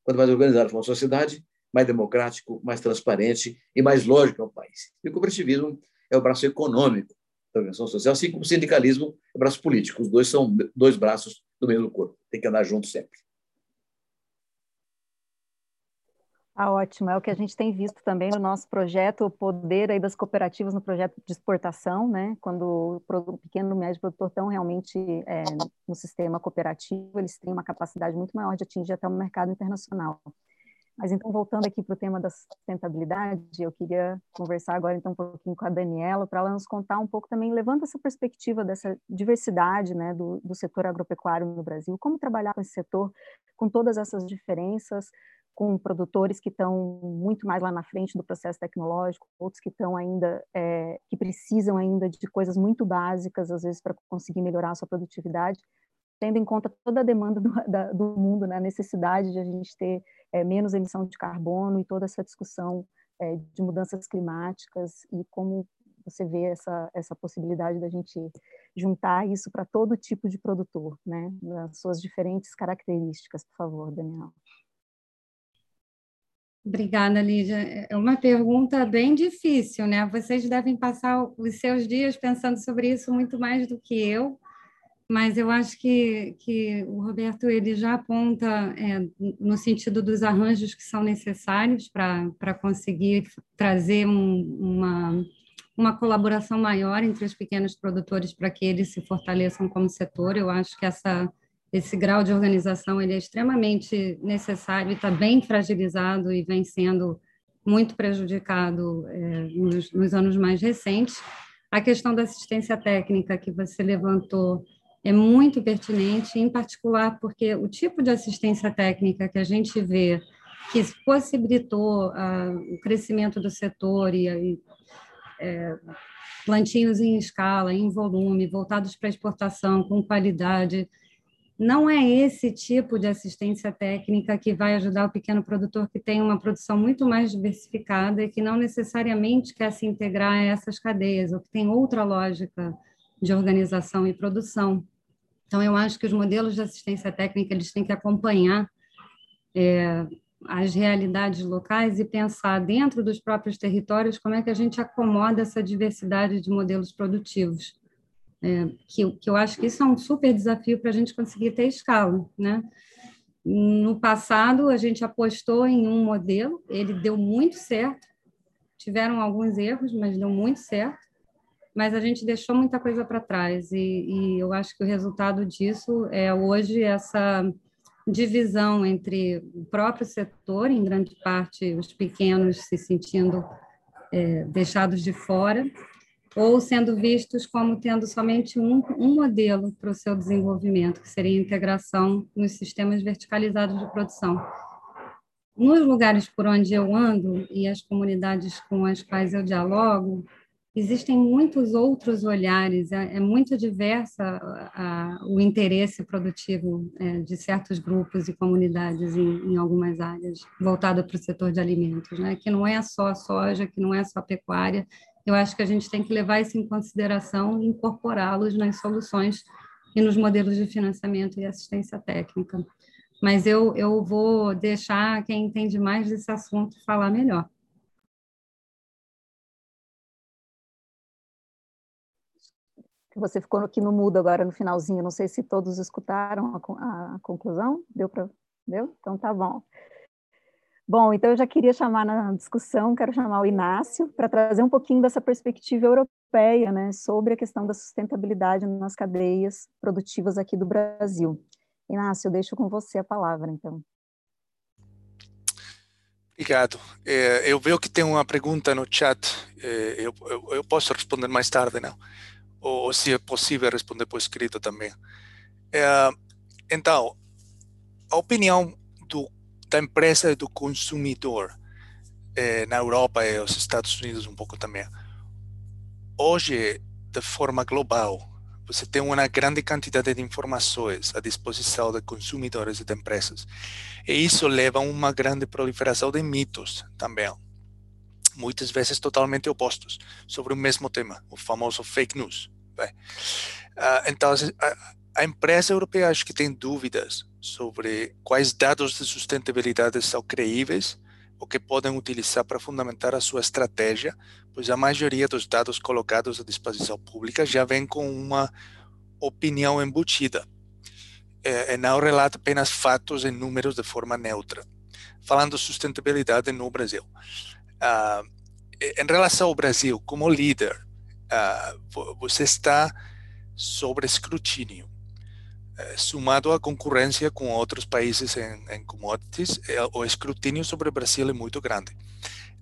Quanto mais organizada for uma sociedade, mais democrático, mais transparente e mais lógico ao país. E o cooperativismo é o braço econômico da organização social, assim como o sindicalismo é o braço político. Os dois são dois braços do mesmo corpo. Tem que andar juntos sempre. Ah, ótimo. É o que a gente tem visto também no nosso projeto, o poder aí das cooperativas no projeto de exportação, né? Quando o pequeno e médio produtor estão realmente é, no sistema cooperativo, eles têm uma capacidade muito maior de atingir até o mercado internacional. Mas então, voltando aqui para o tema da sustentabilidade, eu queria conversar agora então um pouquinho com a Daniela, para ela nos contar um pouco também, levando essa perspectiva dessa diversidade né, do, do setor agropecuário no Brasil, como trabalhar com esse setor, com todas essas diferenças, com produtores que estão muito mais lá na frente do processo tecnológico, outros que estão ainda, é, que precisam ainda de coisas muito básicas, às vezes, para conseguir melhorar a sua produtividade, tendo em conta toda a demanda do, da, do mundo, né, a necessidade de a gente ter é, menos emissão de carbono e toda essa discussão é, de mudanças climáticas e como você vê essa, essa possibilidade da gente juntar isso para todo tipo de produtor, né, nas suas diferentes características, por favor, Daniel. Obrigada, Lídia. É uma pergunta bem difícil, né? Vocês devem passar os seus dias pensando sobre isso muito mais do que eu, mas eu acho que, que o Roberto ele já aponta é, no sentido dos arranjos que são necessários para conseguir trazer um, uma, uma colaboração maior entre os pequenos produtores para que eles se fortaleçam como setor. Eu acho que essa esse grau de organização ele é extremamente necessário e está bem fragilizado e vem sendo muito prejudicado é, nos, nos, anos mais recentes. A questão da assistência técnica que você levantou é muito pertinente, em particular porque o tipo de assistência técnica que a gente vê que possibilitou ah, o crescimento do setor e, e é, em escala, em volume, voltados para exportação, com qualidade, não é esse tipo de assistência técnica que vai ajudar o pequeno produtor que tem uma produção muito mais diversificada e que não necessariamente quer se integrar a essas cadeias, ou que tem outra lógica de organização e produção. Então, eu acho que os modelos de assistência técnica eles têm que acompanhar é, as realidades locais e pensar dentro dos próprios territórios como é que a gente acomoda essa diversidade de modelos produtivos é, que, que eu acho que isso é um super desafio para a gente conseguir ter escala, né? No passado, a gente apostou em um modelo, ele deu muito certo, tiveram alguns erros, mas deu muito certo, mas a gente deixou muita coisa para trás, e, e eu acho que o resultado disso é hoje essa divisão entre o próprio setor, em grande parte os pequenos se sentindo é, deixados de fora, ou sendo vistos como tendo somente um, um modelo para o seu desenvolvimento, que seria a integração nos sistemas verticalizados de produção. Nos lugares por onde eu ando e as comunidades com as quais eu dialogo, existem muitos outros olhares, é, é muito diversa a, a, o interesse produtivo é, de certos grupos e comunidades em, em algumas áreas, voltada para o setor de alimentos, né? que não é só soja, que não é só pecuária, eu acho que a gente tem que levar isso em consideração e incorporá-los nas soluções e nos modelos de financiamento e assistência técnica. Mas eu, eu vou deixar quem entende mais desse assunto falar melhor. Você ficou aqui no mudo agora no finalzinho, não sei se todos escutaram a, a conclusão. Deu para. Deu? Então tá bom. Bom, então eu já queria chamar na discussão, quero chamar o Inácio para trazer um pouquinho dessa perspectiva europeia, né, sobre a questão da sustentabilidade nas cadeias produtivas aqui do Brasil. Inácio, eu deixo com você a palavra, então. Obrigado. É, eu vejo que tem uma pergunta no chat. É, eu, eu, eu, posso responder mais tarde, não? Ou, ou, se é possível responder por escrito também. É, então, a opinião da empresa e do consumidor eh, na Europa e nos Estados Unidos um pouco também. Hoje, de forma global, você tem uma grande quantidade de informações à disposição de consumidores e de empresas. E isso leva a uma grande proliferação de mitos também, muitas vezes totalmente opostos, sobre o mesmo tema, o famoso fake news. Uh, então, a, a empresa europeia acho que tem dúvidas sobre quais dados de sustentabilidade são creíveis ou que podem utilizar para fundamentar a sua estratégia, pois a maioria dos dados colocados à disposição pública já vem com uma opinião embutida é, e não relata apenas fatos e números de forma neutra. Falando de sustentabilidade no Brasil. Ah, em relação ao Brasil, como líder, ah, você está sobre escrutínio sumado à concorrência com outros países em, em commodities, eh, o escrutínio sobre o Brasil é muito grande.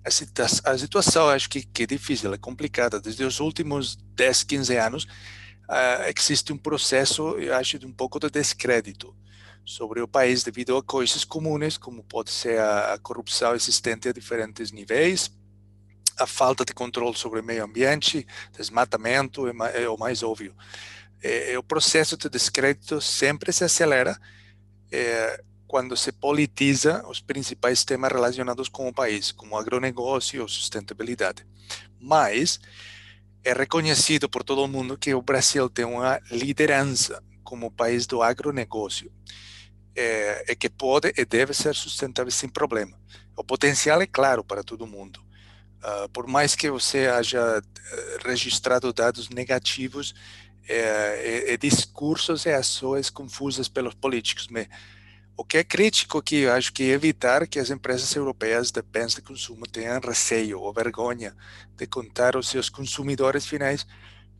A, situação, a situação acho que, que, é difícil, é complicada. Desde os últimos 10, 15 anos, uh, existe um processo, eu acho, de um pouco de descrédito sobre o país devido a coisas comuns, como pode ser a, a corrupção existente a diferentes níveis, a falta de controle sobre o meio ambiente, desmatamento é, é o mais óbvio o processo de descrédito sempre se acelera é, quando se politiza os principais temas relacionados com o país, como agronegócio ou sustentabilidade. Mas é reconhecido por todo mundo que o Brasil tem uma liderança como país do agronegócio, é, e que pode e deve ser sustentável sem problema. O potencial é claro para todo mundo. Uh, por mais que você haja registrado dados negativos, é, é, discursos e ações confusas pelos políticos. Mas o que é crítico que eu acho que é evitar que as empresas europeias de bens de consumo tenham receio ou vergonha de contar aos seus consumidores finais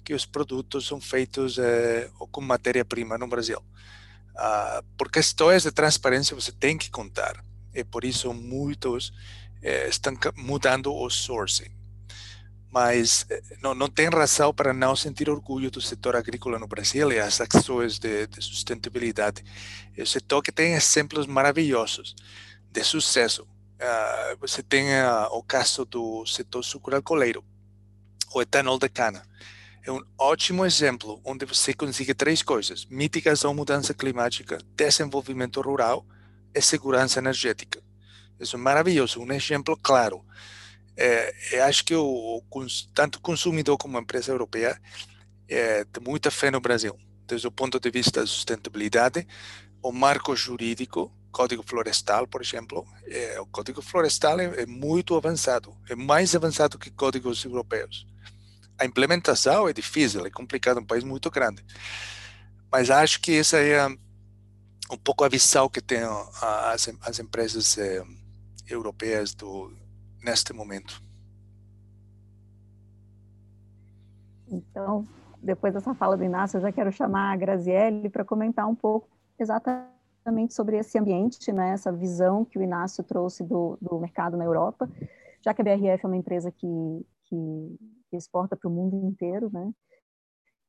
que os produtos são feitos é, com matéria-prima no Brasil. Uh, por questões de transparência você tem que contar. E por isso muitos eh, estão mudando o sourcing. Mas eh, não, não tem razão para não sentir orgulho do setor agrícola no Brasil e as ações de, de sustentabilidade. É um setor que tem exemplos maravilhosos de sucesso. Uh, você tem uh, o caso do setor sucroalcooleiro, o etanol de cana é um ótimo exemplo onde você consegue três coisas: mitigação mudança climática, desenvolvimento rural e segurança energética. Isso é maravilhoso, um exemplo claro. É, acho que o, tanto consumidor como a empresa europeia é, tem muita fé no Brasil, desde o ponto de vista da sustentabilidade, o marco jurídico, Código Florestal, por exemplo, é, o Código Florestal é, é muito avançado, é mais avançado que códigos europeus a implementação é difícil, é complicado, é um país muito grande. Mas acho que essa é um pouco a visão que tem as, as empresas eh, europeias do, neste momento. Então, depois dessa fala do Inácio, eu já quero chamar a Graziele para comentar um pouco exatamente sobre esse ambiente, né, essa visão que o Inácio trouxe do, do mercado na Europa, já que a BRF é uma empresa que, que exporta para o mundo inteiro, né?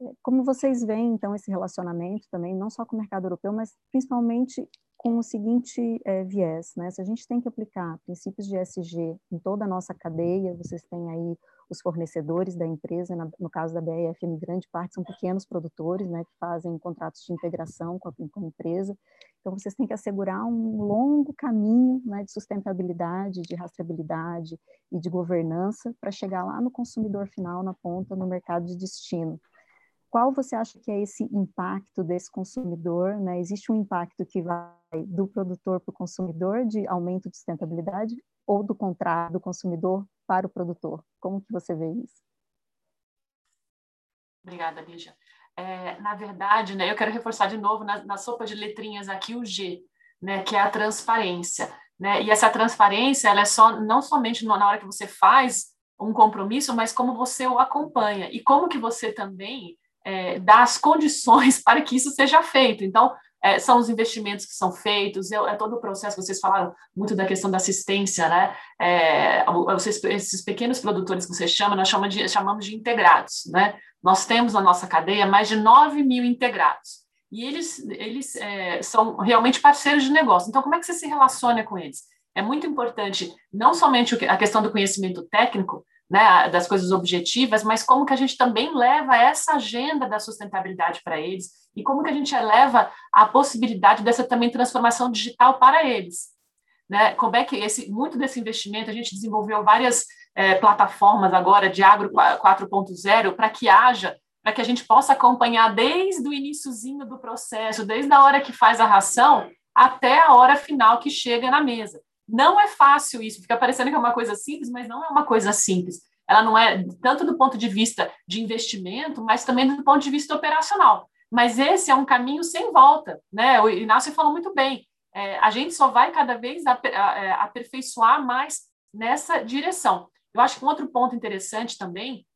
É, como vocês veem, então, esse relacionamento também, não só com o mercado europeu, mas principalmente com o seguinte é, viés, né? Se a gente tem que aplicar princípios de ESG em toda a nossa cadeia, vocês têm aí os fornecedores da empresa, no caso da BRF, em grande parte são pequenos produtores, né, que fazem contratos de integração com a, com a empresa. Então, vocês têm que assegurar um longo caminho né, de sustentabilidade, de rastreabilidade e de governança para chegar lá no consumidor final, na ponta, no mercado de destino. Qual você acha que é esse impacto desse consumidor? Né? Existe um impacto que vai do produtor para o consumidor de aumento de sustentabilidade ou do contrário, do consumidor para o produtor? Como que você vê isso? Obrigada, Lígia. É, na verdade, né, eu quero reforçar de novo na, na sopa de letrinhas aqui o G, né, que é a transparência. Né? E essa transparência, ela é só não somente na hora que você faz um compromisso, mas como você o acompanha e como que você também é, dá as condições <laughs> para que isso seja feito. Então, é, são os investimentos que são feitos, é, todo o processo, vocês falaram muito da questão da assistência, né? É, vocês, esses pequenos produtores que você chama, nós chamamos de, chamamos de integrados, né? Nós temos na nossa cadeia mais de 9 mil integrados. E eles, eles é, são realmente parceiros de negócio. Então, como é que você se relaciona com eles? É muito importante, não somente a questão do conhecimento técnico, né, das coisas objetivas, mas como que a gente também leva essa agenda da sustentabilidade para eles e como que a gente eleva a possibilidade dessa também transformação digital para eles. Né? Como é que esse, muito desse investimento, a gente desenvolveu várias é, plataformas agora de agro 4.0 para que haja, para que a gente possa acompanhar desde o iníciozinho do processo, desde a hora que faz a ração até a hora final que chega na mesa. Não é fácil isso, fica parecendo que é uma coisa simples, mas não é uma coisa simples. Ela não é tanto do ponto de vista de investimento, mas também do ponto de vista operacional. Mas esse é um caminho sem volta, né? O Inácio falou muito bem. É, a gente só vai cada vez é, aperfeiçoar mais nessa direção. Eu acho que um outro ponto interessante também,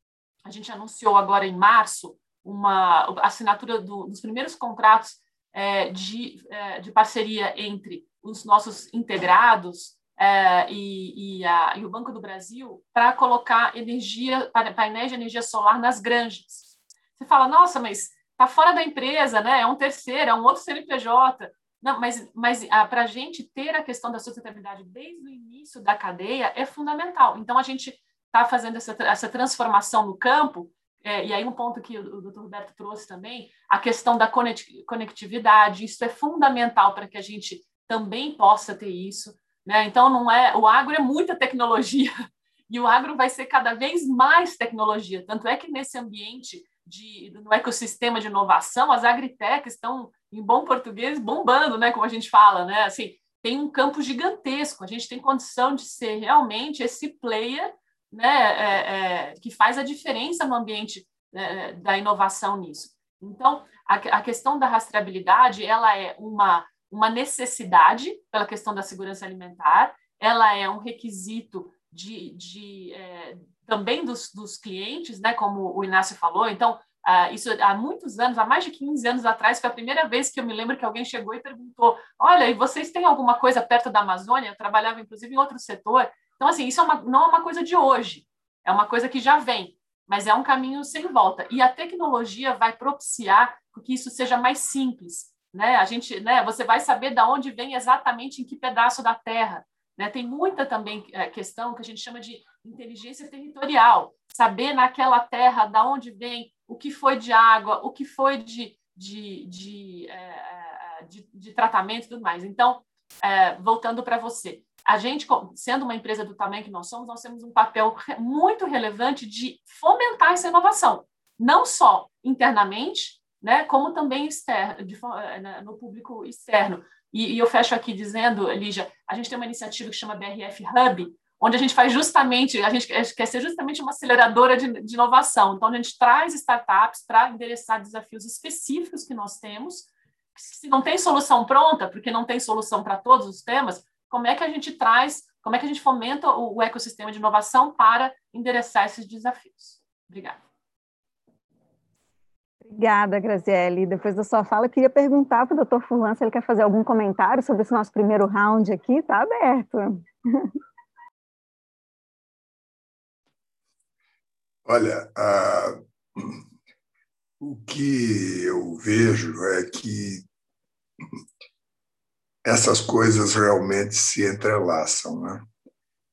a gente anunciou agora em março uma assinatura do, dos primeiros contratos é, de, é, de parceria entre os nossos integrados é, e, e, a, e, o Banco do Brasil para colocar energia, painéis de energia solar nas granjas. Você fala, nossa, mas está fora da empresa, né? é um terceiro, é um outro CNPJ. Não, mas, mas para a gente ter a questão da sustentabilidade desde o início da cadeia é fundamental. Então, a gente está fazendo essa, essa transformação no campo, é, e aí um ponto que o, o Dr. Roberto trouxe também, a questão da conectividade, isso é fundamental para que a gente também possa ter isso. Né? Então, não é o agro é muita tecnologia <laughs> e o agro vai ser cada vez mais tecnologia. Tanto é que nesse ambiente de, no ecossistema de inovação, as agritechs estão, em bom português, bombando, né? como a gente fala. Né? Assim, tem um campo gigantesco, a gente tem condição de ser realmente esse player né, é, é, que faz a diferença no ambiente é, da inovação nisso. Então, a, a questão da rastreabilidade, ela é uma uma necessidade pela questão da segurança alimentar, ela é um requisito de, de é, também dos, dos clientes, né, como o Inácio falou. Então, Uh, isso há muitos anos, há mais de 15 anos atrás, foi a primeira vez que eu me lembro que alguém chegou e perguntou: Olha, e vocês têm alguma coisa perto da Amazônia? Eu trabalhava, inclusive, em outro setor. Então, assim, isso é uma, não é uma coisa de hoje, é uma coisa que já vem, mas é um caminho sem volta. E a tecnologia vai propiciar que isso seja mais simples. Né? A gente, né, você vai saber de onde vem exatamente em que pedaço da terra. Né? Tem muita também é, questão que a gente chama de inteligência territorial, saber naquela terra da onde vem o que foi de água, o que foi de, de, de, é, é de, de tratamento e tudo mais. Então, voltando para você, a gente, sendo uma empresa do tamanho que nós somos, nós temos um papel muito relevante de fomentar essa inovação, não só internamente, né, como também externo, de, é, no público externo. E, e, eu fecho aqui dizendo, Lígia, a gente tem uma iniciativa que chama BRF Hub, onde a gente faz justamente, a gente quer ser justamente uma aceleradora de, de inovação. Então, a gente traz startups para endereçar desafios específicos que nós temos. Se não tem solução pronta, porque não tem solução para todos os temas, como é que a gente traz, como é que a gente fomenta o, o ecossistema de inovação para endereçar esses desafios? Obrigada. Obrigada, Graziele. Depois da sua fala, eu queria perguntar para o doutor Fulan se ele quer fazer algum comentário sobre esse nosso primeiro round aqui. Está aberto. <laughs> Olha, a, o que eu vejo é que essas coisas realmente se entrelaçam. Né?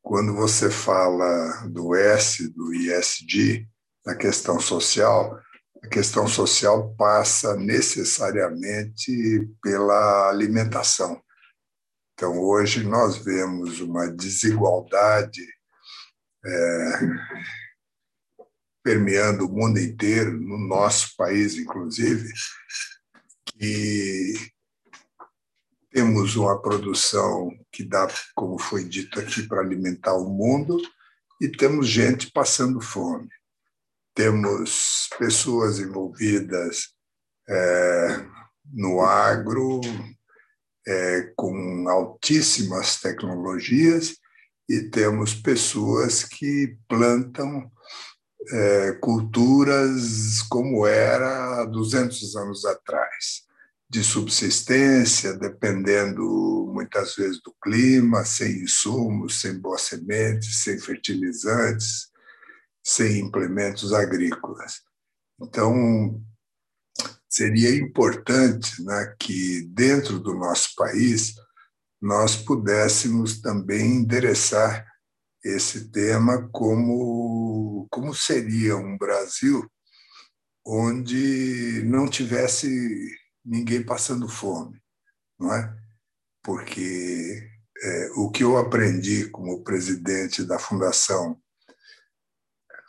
Quando você fala do S, do ISD, da questão social, a questão social passa necessariamente pela alimentação. Então, hoje nós vemos uma desigualdade é, permeando o mundo inteiro, no nosso país, inclusive, que temos uma produção que dá, como foi dito aqui, para alimentar o mundo, e temos gente passando fome. Temos pessoas envolvidas é, no agro, é, com altíssimas tecnologias, e temos pessoas que plantam é, culturas como era 200 anos atrás, de subsistência, dependendo muitas vezes do clima, sem insumos, sem boas sementes, sem fertilizantes, sem implementos agrícolas. Então, seria importante né, que, dentro do nosso país, nós pudéssemos também endereçar esse tema como, como seria um Brasil onde não tivesse ninguém passando fome, não é? Porque é, o que eu aprendi como presidente da Fundação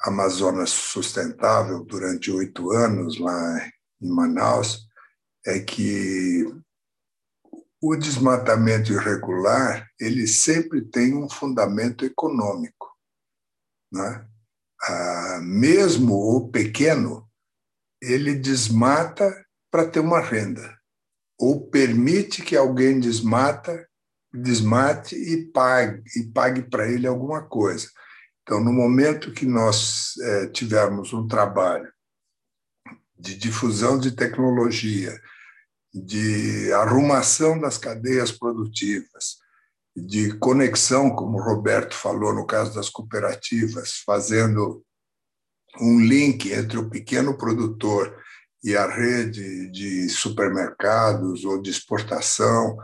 Amazonas Sustentável durante oito anos lá em Manaus é que o desmatamento irregular ele sempre tem um fundamento econômico, né? Ah, mesmo o pequeno ele desmata para ter uma renda ou permite que alguém desmata desmate e pague e pague para ele alguma coisa. Então, no momento que nós é, tivermos um trabalho de difusão de tecnologia, de arrumação das cadeias produtivas, de conexão, como o Roberto falou no caso das cooperativas, fazendo um link entre o pequeno produtor e a rede de supermercados ou de exportação,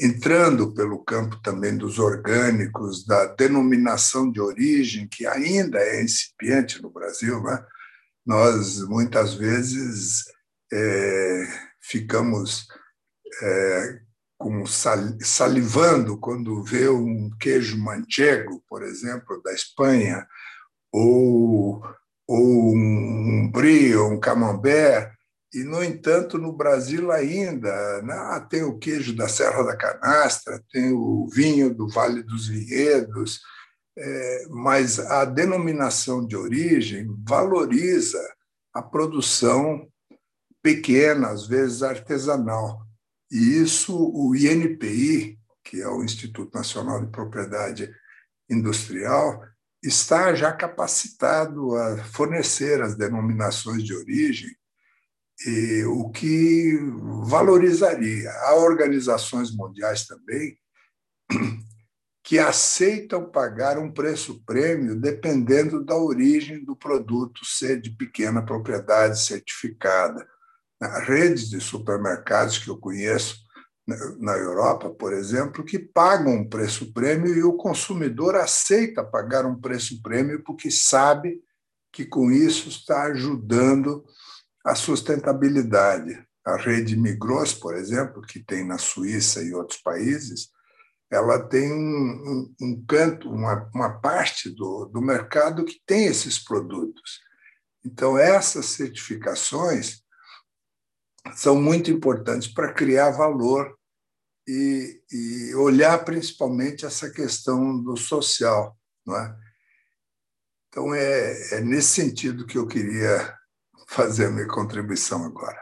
entrando pelo campo também dos orgânicos, da denominação de origem, que ainda é incipiente no Brasil. Né? Nós, muitas vezes, é, ficamos é, com salivando quando vê um queijo manchego, por exemplo, da Espanha, ou, ou um brie, ou um camembert, e, no entanto, no Brasil ainda né, ah, tem o queijo da Serra da Canastra, tem o vinho do Vale dos Vinhedos, é, mas a denominação de origem valoriza a produção pequena, às vezes artesanal. E isso o INPI, que é o Instituto Nacional de Propriedade Industrial, está já capacitado a fornecer as denominações de origem e o que valorizaria. Há organizações mundiais também <clears throat> que aceitam pagar um preço prêmio dependendo da origem do produto ser de pequena propriedade certificada. Redes de supermercados que eu conheço na Europa, por exemplo, que pagam um preço prêmio e o consumidor aceita pagar um preço prêmio porque sabe que com isso está ajudando a sustentabilidade. A rede Migros, por exemplo, que tem na Suíça e outros países, ela tem um, um, um canto, uma, uma parte do, do mercado que tem esses produtos. Então, essas certificações são muito importantes para criar valor e, e, olhar principalmente essa questão do social. Não é? Então, é, é nesse sentido que eu queria fazer a minha contribuição agora.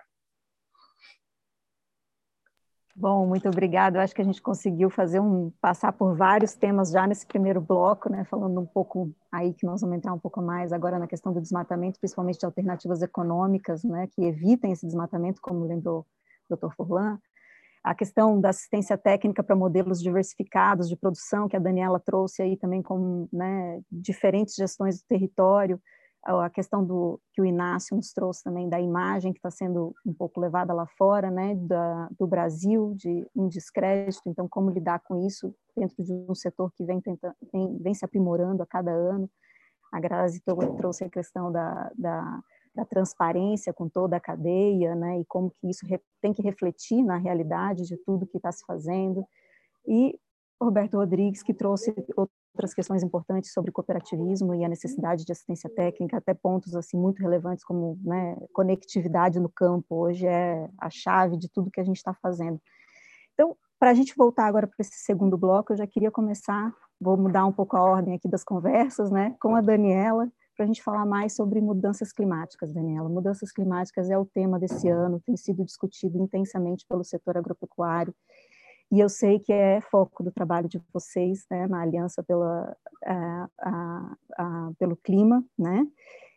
Bom, muito obrigada. Acho que a gente conseguiu fazer um passar por vários temas já nesse primeiro bloco, né? Falando um pouco aí que nós vamos entrar um pouco mais agora na questão do desmatamento, principalmente de alternativas econômicas, né? Que evitem esse desmatamento, como lembrou o Dr. Furlan. A questão da assistência técnica para modelos diversificados de produção, que a Daniela trouxe aí também com né, diferentes gestões do território a questão do que o Inácio nos trouxe também da imagem que está sendo um pouco levada lá fora, né, da, do Brasil, de um descrédito, então como lidar com isso dentro de um setor que vem, tentando, vem, vem se aprimorando a cada ano. A Grazi trouxe a questão da, da, da, transparência com toda a cadeia, né, e como que isso tem que refletir na realidade de tudo que está se fazendo. E Roberto Rodrigues, que trouxe outras questões importantes sobre cooperativismo e a necessidade de assistência técnica, até pontos assim muito relevantes como né, conectividade no campo, hoje é a chave de tudo que a gente está fazendo. Então, para a gente voltar agora para esse segundo bloco, eu já queria começar, vou mudar um pouco a ordem aqui das conversas, né, com a Daniela, para a gente falar mais sobre mudanças climáticas, Daniela. Mudanças climáticas é o tema desse ano, tem sido discutido intensamente pelo setor agropecuário, e eu sei que é foco do trabalho de vocês, né, na Aliança pela, a, a, a, pelo Clima, né,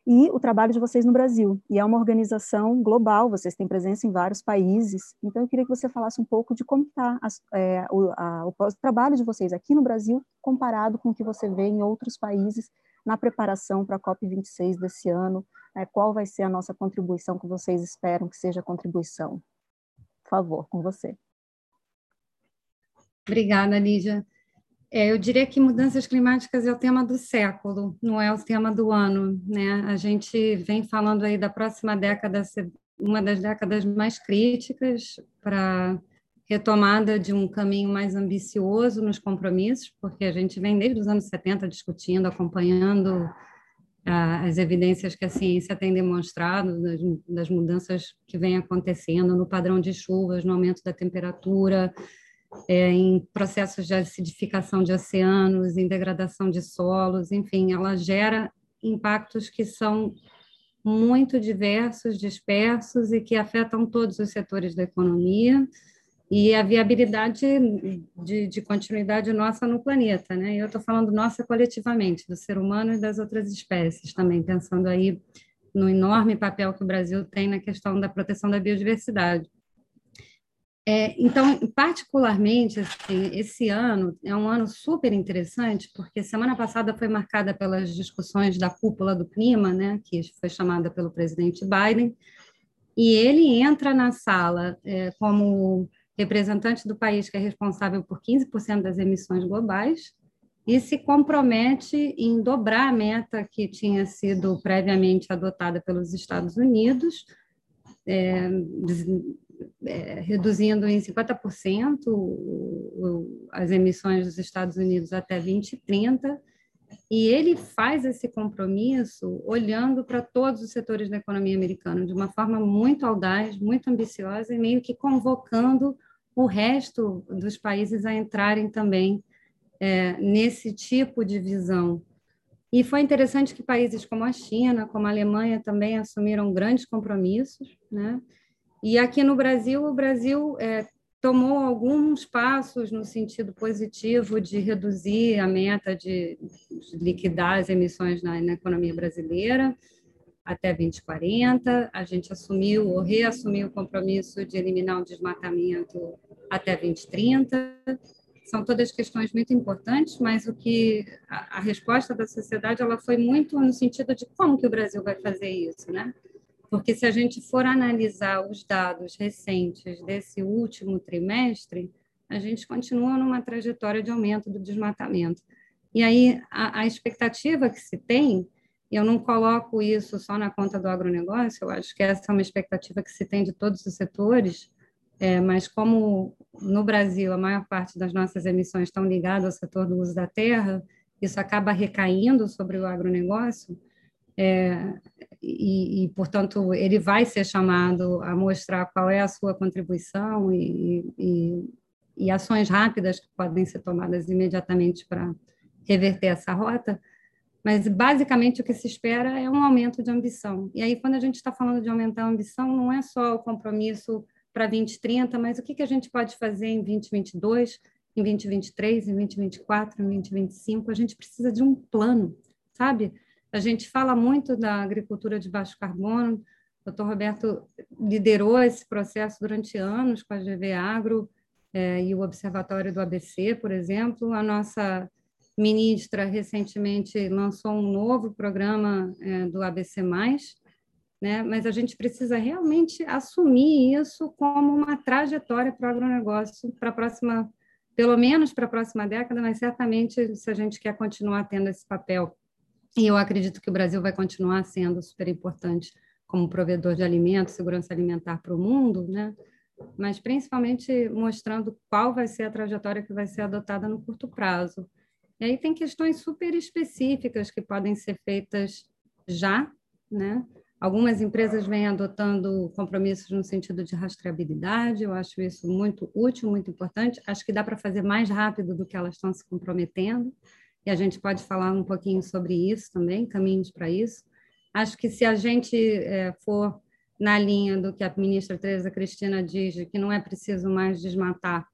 e o trabalho de vocês no Brasil. E é uma organização global, vocês têm presença em vários países, então eu queria que você falasse um pouco de como está é, o, o trabalho de vocês aqui no Brasil comparado com o que você vê em outros países na preparação para a COP26 desse ano, né, qual vai ser a nossa contribuição que vocês esperam que seja a contribuição? Por favor, com você. Obrigada, Lígia. É, eu diria que mudanças climáticas é o tema do século, não é o tema do ano. Né? A gente vem falando aí da próxima década ser uma das décadas mais críticas para retomada de um caminho mais ambicioso nos compromissos, porque a gente vem desde os anos 70 discutindo, acompanhando ah, as evidências que a ciência tem demonstrado das, das mudanças que vêm acontecendo no padrão de chuvas, no aumento da temperatura, é, em processos de acidificação de oceanos, em degradação de solos, enfim, ela gera impactos que são muito diversos, dispersos e que afetam todos os setores da economia e a viabilidade de, de continuidade nossa no planeta, né? Eu estou falando nossa coletivamente, do ser humano e das outras espécies também, pensando aí no enorme papel que o Brasil tem na questão da proteção da biodiversidade. É, então, particularmente, assim, esse ano é um ano super interessante, porque semana passada foi marcada pelas discussões da cúpula do clima, né, que foi chamada pelo presidente Biden, e ele entra na sala é, como representante do país que é responsável por 15% das emissões globais e se compromete em dobrar a meta que tinha sido previamente adotada pelos Estados Unidos, é, é, reduzindo em 50% o, o, as emissões dos Estados Unidos até 2030, e ele faz esse compromisso olhando para todos os setores da economia americana de uma forma muito audaz, muito ambiciosa e meio que convocando o resto dos países a entrarem também é, nesse tipo de visão. E foi interessante que países como a China, como a Alemanha também assumiram grandes compromissos, né? E aqui no Brasil, o Brasil é, tomou alguns passos no sentido positivo de reduzir a meta de, liquidar as emissões na, na, economia brasileira. até 2040, a gente assumiu ou reassumiu o compromisso de eliminar o desmatamento até 2030. São todas questões muito importantes, mas o que a, a resposta da sociedade ela foi muito no sentido de como que o Brasil vai fazer isso, né? Porque se a gente for analisar os dados recentes desse último trimestre, a gente continua numa trajetória de aumento do desmatamento. E aí a, a expectativa que se tem eu não coloco isso só na conta do agronegócio, eu acho que essa é uma expectativa que se tem de todos os setores, é, mas como no Brasil a maior parte das nossas emissões estão ligadas ao setor do uso da terra, isso acaba recaindo sobre o agronegócio, é, e, e, portanto, ele vai ser chamado a mostrar qual é a sua contribuição e, e, e ações rápidas que podem ser tomadas imediatamente para reverter essa rota, mas, basicamente, o que se espera é um aumento de ambição. E aí, quando a gente está falando de aumentar a ambição, não é só o compromisso para 2030, mas o que, que a gente pode fazer em 2022, em 2023, em 2024, em 2025. A gente precisa de um plano, sabe? A gente fala muito da agricultura de baixo carbono. O doutor Roberto liderou esse processo durante anos com a GV Agro é, e o Observatório do ABC, por exemplo. A nossa ministra recentemente lançou um novo programa é, do ABC+, né? mas a gente precisa realmente assumir isso como uma trajetória para o agronegócio para a próxima, pelo menos para a próxima década, mas certamente se a gente quer continuar tendo esse papel. E eu acredito que o Brasil vai continuar sendo super importante como provedor de alimentos, segurança alimentar para o mundo, né? mas principalmente mostrando qual vai ser a trajetória que vai ser adotada no curto prazo. E aí tem questões super específicas que podem ser feitas já, né? Algumas empresas vêm adotando compromissos no sentido de rastreabilidade, eu acho isso muito útil, muito importante. Acho que dá para fazer mais rápido do que elas estão se comprometendo, e a gente pode falar um pouquinho sobre isso também, caminhos para isso. Acho que se a gente é, for na linha do que a ministra Tereza Cristina diz, que não é preciso mais desmatar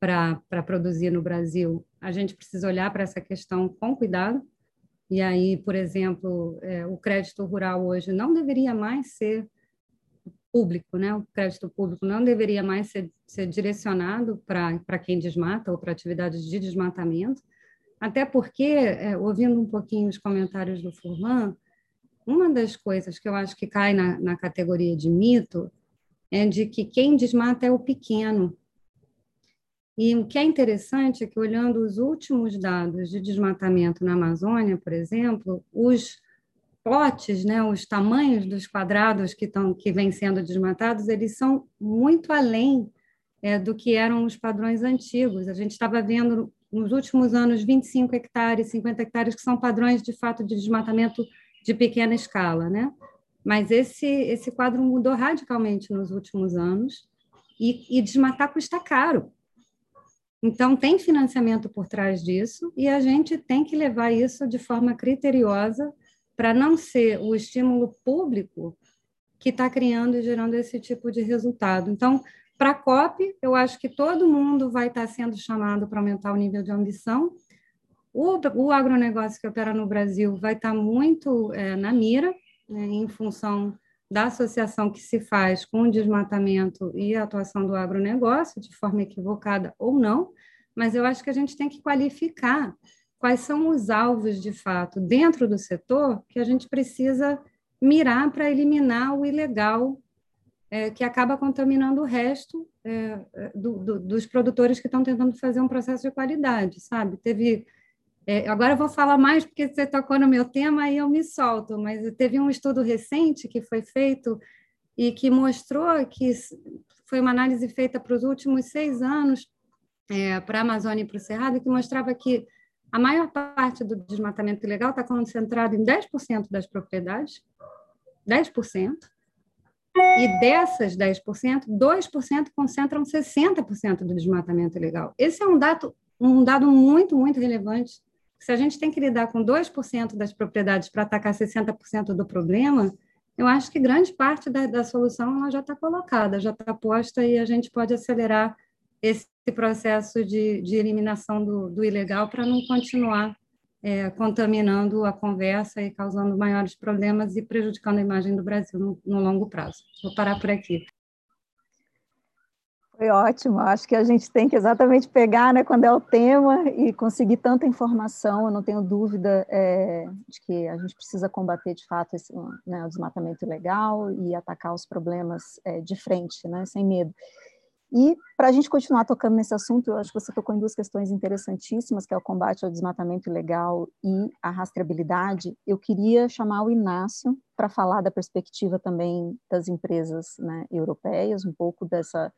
para produzir no Brasil, a gente precisa olhar para essa questão com cuidado. E aí, por exemplo, é, o crédito rural hoje não deveria mais ser público, né? O crédito público não deveria mais ser, ser direcionado para quem desmata ou para atividades de desmatamento, até porque, é, ouvindo um pouquinho os comentários do Furlan, uma das coisas que eu acho que cai na, na categoria de mito é de que quem desmata é o pequeno, e o que é interessante é que, olhando os últimos dados de desmatamento na Amazônia, por exemplo, os potes, né, os tamanhos dos quadrados que, estão, que vêm sendo desmatados, eles são muito além é, do que eram os padrões antigos. A gente estava vendo nos últimos anos 25 hectares, 50 hectares, que são padrões de fato de desmatamento de pequena escala, né? Mas esse, esse quadro mudou radicalmente nos últimos anos e, e desmatar custa caro. Então, tem financiamento por trás disso e a gente tem que levar isso de forma criteriosa para não ser o estímulo público que está criando e gerando esse tipo de resultado. Então, para a COP, eu acho que todo mundo vai estar tá sendo chamado para aumentar o nível de ambição. O, o agronegócio que opera no Brasil vai estar tá muito é, na mira, né, em função da associação que se faz com o desmatamento e a atuação do agronegócio, de forma equivocada ou não, mas eu acho que a gente tem que qualificar quais são os alvos, de fato, dentro do setor que a gente precisa mirar para eliminar o ilegal é, que acaba contaminando o resto é, do, do, dos produtores que estão tentando fazer um processo de qualidade, sabe? Teve é, agora eu vou falar mais porque você tocou no meu tema e eu me solto, mas teve um estudo recente que foi feito e que mostrou que foi uma análise feita para os últimos seis anos é, para a Amazônia e para o Cerrado, que mostrava que a maior parte do desmatamento ilegal está concentrado em 10% das propriedades, 10%, e dessas 10%, 2% concentram 60% do desmatamento ilegal. Esse é um dado, um dado muito, muito relevante se a gente tem que lidar com 2% das propriedades para atacar 60% do problema, eu acho que grande parte da, da solução já está colocada, já está posta e a gente pode acelerar esse processo de, de eliminação do, do ilegal para não continuar é, contaminando a conversa e causando maiores problemas e prejudicando a imagem do Brasil no, no longo prazo. Vou parar por aqui. Foi ótimo. Acho que a gente tem que exatamente pegar, né, quando é o tema e conseguir tanta informação. Eu não tenho dúvida é, de que a gente precisa combater de fato esse, né, o desmatamento ilegal e atacar os problemas é, de frente, né, sem medo. E para a gente continuar tocando nesse assunto, eu acho que você tocou em duas questões interessantíssimas, que é o combate ao desmatamento ilegal e a rastreabilidade. Eu queria chamar o Inácio para falar da perspectiva também das empresas né, europeias, um pouco dessa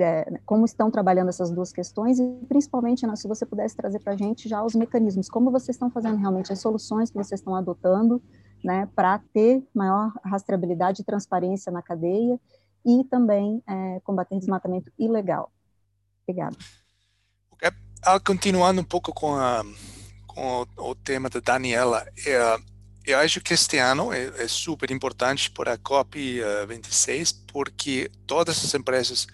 é, como estão trabalhando essas duas questões e, principalmente, né, se você pudesse trazer para a gente já os mecanismos, como vocês estão fazendo realmente, as soluções que vocês estão adotando né, para ter maior rastreabilidade e transparência na cadeia e também é, combater desmatamento ilegal. Obrigada. Ah, continuando um pouco com, a, com o, o, tema da Daniela, é, eu acho que este ano é, é super importante para a COP26, porque todas as empresas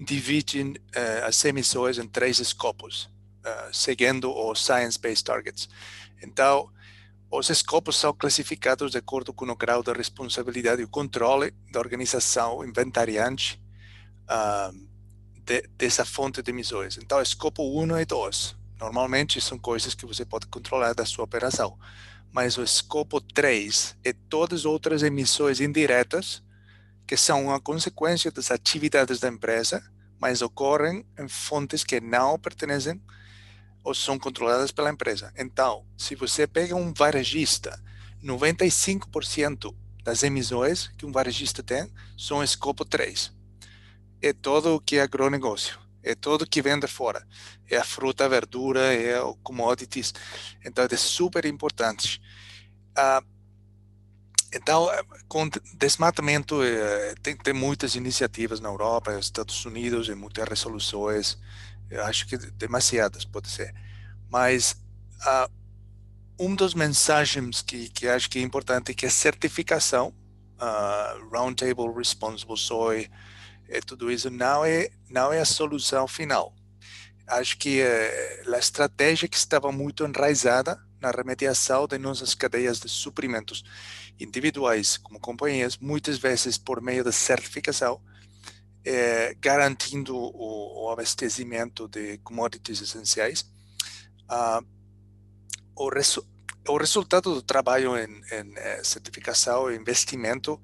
dividem uh, as emissões em três escopos, uh, seguindo os Science-Based Targets. Então, os escopos são classificados de acordo com o grau de responsabilidade e controle da organização inventariante uh, de, dessa fonte de emissões. Então, escopo 1 e 2, normalmente são coisas que você pode controlar da sua operação. Mas o escopo 3 é todas as outras emissões indiretas que são uma consequência das atividades da empresa, mas ocorrem em fontes que não pertencem ou são controladas pela empresa. Então, se você pega um varejista, 95% das emissões que um varejista tem são escopo 3. É todo o que é agronegócio, é tudo que vende fora. É a fruta, a verdura, é o commodities. Então, é super importante. Ah, então, com desmatamento, eh, tem, tem, muitas iniciativas na Europa, nos Estados Unidos, e muitas resoluções, eu acho que demasiadas, pode ser. Mas uh, um dos mensagens que, que acho que é importante é que a certificação, uh, Roundtable Responsible Soy, e tudo isso não é, não é a solução final. Acho que uh, a estratégia que estava muito enraizada na remediação de nossas cadeias de suprimentos individuais como companhias, muitas vezes por meio da certificação, eh, garantindo o, o, abastecimento de commodities essenciais. Ah, o, resu o, resultado do trabalho em, em eh, certificação e investimento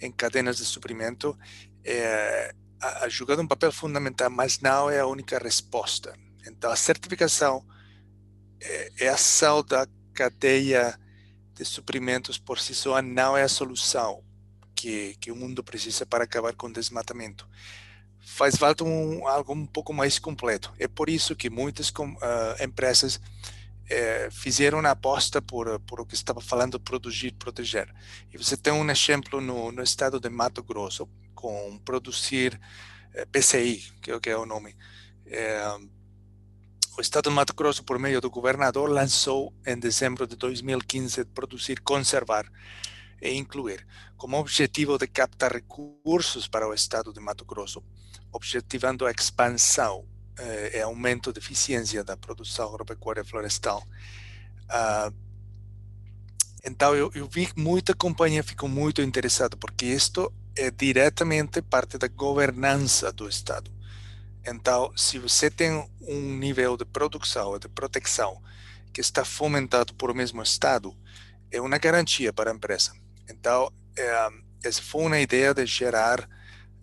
em cadenas de suprimento é, a, jogado um papel fundamental, mas não é a única resposta. Então, a certificação é, é a ação da cadeia de suprimentos por si só não é a solução que, que o mundo precisa para acabar com o desmatamento. Faz falta um, algo um pouco mais completo. É por isso que muitas uh, empresas eh, fizeram uma aposta por, por o que estava falando, produzir, proteger. E você tem um exemplo no, no estado de Mato Grosso, com produzir eh, PCI, que é, que é o nome. Eh, o Estado de Mato Grosso, por meio do governador, lançou em dezembro de 2015 produzir, conservar e incluir, como objetivo de captar recursos para o Estado de Mato Grosso, objetivando a expansão eh, e aumento de eficiência da produção agropecuária florestal. Uh, então, eu, eu, vi que muita companhia ficou muito interessada, porque isto é diretamente parte da governança do Estado. Então, se você tem um nível de produção e de proteção que está fomentado por o mesmo Estado, é uma garantia para a empresa. Então, essa foi uma ideia de gerar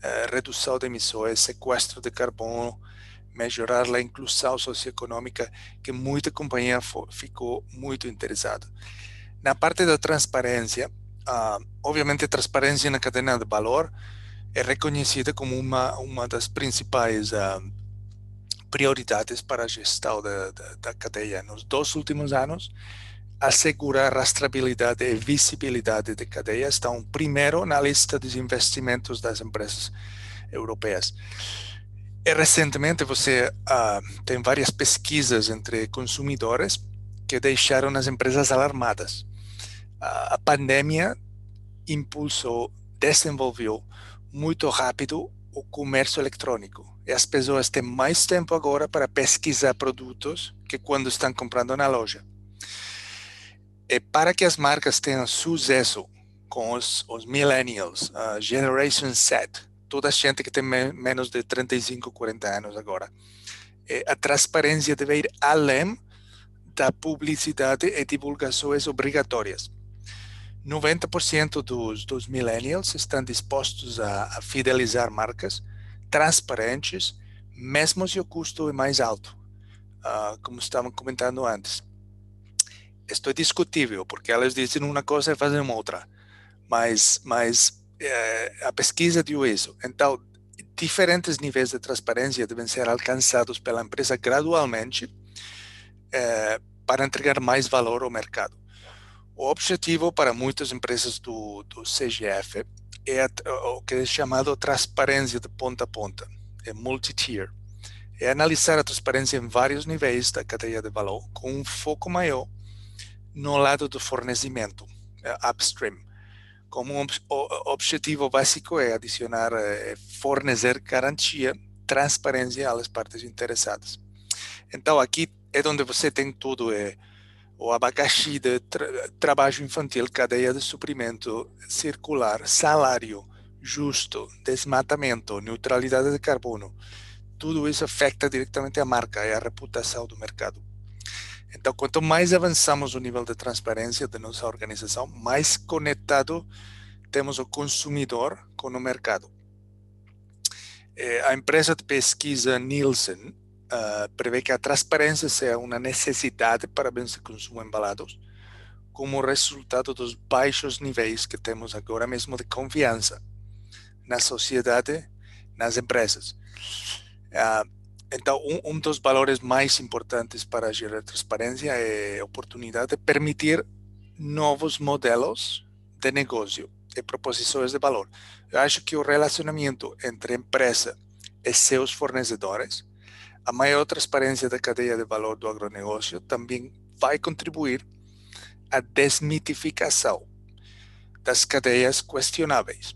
é, redução de emissões, sequestro de carbono, melhorar a inclusão socioeconômica, que muita companhia ficou muito interessada. Na parte da transparência, ah, obviamente, transparência na cadeia de valor, é reconhecida como uma, uma das principais uh, prioridades para a gestão da, da, da, cadeia. Nos dois últimos anos, assegurar rastreabilidade e visibilidade de cadeia estão primeiro na lista dos investimentos das empresas europeias. E recentemente você uh, tem várias pesquisas entre consumidores que deixaram as empresas alarmadas. Uh, a pandemia impulsou, desenvolveu muito rápido o comércio eletrônico. E as pessoas têm mais tempo agora para pesquisar produtos que quando estão comprando na loja. É para que as marcas tenham sucesso com os, os millennials, a Generation Z, toda a gente que tem me, menos de 35, 40 anos agora, é, a transparência deve ir além da publicidade e divulgações obrigatórias. 90% dos, dos millennials estão dispostos a, a fidelizar marcas transparentes, mesmo se o custo é mais alto, uh, como estavam comentando antes. Isto é discutível, porque elas dizem uma coisa e fazem outra, mas, mas é, a pesquisa deu isso. Então, diferentes níveis de transparência devem ser alcançados pela empresa gradualmente é, para entregar mais valor ao mercado. O objetivo para muitas empresas do, do CGF é o que é chamado transparência de ponta a ponta, é multi-tier. É analisar a transparência em vários níveis da cadeia de valor, com um foco maior no lado do fornecimento, é, upstream. Como um objetivo básico é adicionar, é fornecer garantia, transparência às partes interessadas. Então, aqui é onde você tem tudo, é, o abacaxi de tra trabalho infantil, cadeia de suprimento circular, salário justo, desmatamento, neutralidade de carbono. Tudo isso afeta diretamente a marca e a reputação do mercado. Então, quanto mais avançamos o nível de transparência de nossa organização, mais conectado temos o consumidor com o mercado. É, a empresa de pesquisa Nielsen uh, prevê que a transparência seja uma necessidade para bens de consumo embalados, como resultado dos baixos níveis que temos agora mesmo de confiança na sociedade, nas empresas. Uh, então, um, um, dos valores mais importantes para gerar transparência é a oportunidade de permitir novos modelos de negócio e proposições de valor. Eu acho que o relacionamento entre a empresa e seus fornecedores a maior transparência da cadeia de valor do agronegócio também vai contribuir à desmitificação das cadeias questionáveis.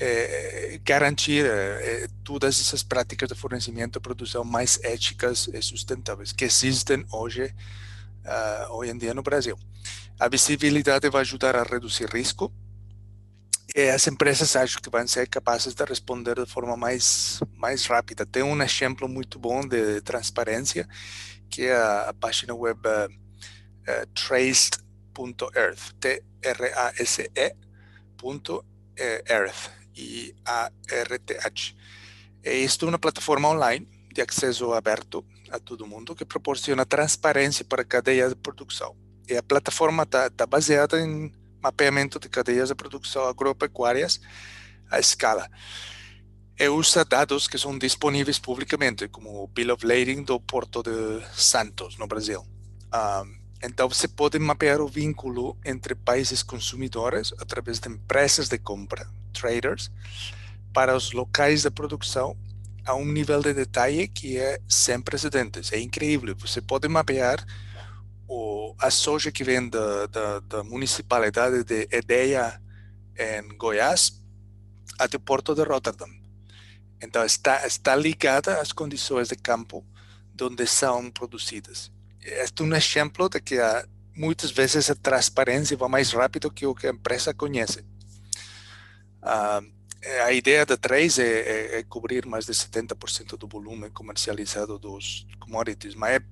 É, garantir é, todas essas práticas de fornecimento e produção mais éticas e sustentáveis que existem hoje, uh, hoje em dia no Brasil. A visibilidade vai ajudar a reduzir risco e as empresas acho que vão ser capazes de responder de forma mais mais rápida. Tem um exemplo muito bom de transparência, que é a, a página web uh, uh, traced.earth, T-R-A-S-E.earth, I-A-R-T-H. Isto é uma plataforma online de acesso aberto a todo mundo que proporciona transparência para a cadeia de produção. E a plataforma está tá baseada em mapeamento de cadeias de produção agropecuárias à escala. E usa dados que são disponíveis publicamente, como o Bill of Lading do Porto de Santos, no Brasil. Um, então, você pode mapear o vínculo entre países consumidores através de empresas de compra, traders, para os locais de produção a um nível de detalhe que é sem precedentes. É incrível. Você pode mapear o, a soja que vem da, da, da municipalidade de Edeia, em Goiás, até o porto de Rotterdam. Então, está, está ligada às condições de campo onde são produzidas. É um exemplo de que a, muitas vezes a transparência vai mais rápido que o que a empresa conhece. Ah, a ideia da Trace é, é, é, cobrir mais de 70% do volume comercializado dos commodities, mas é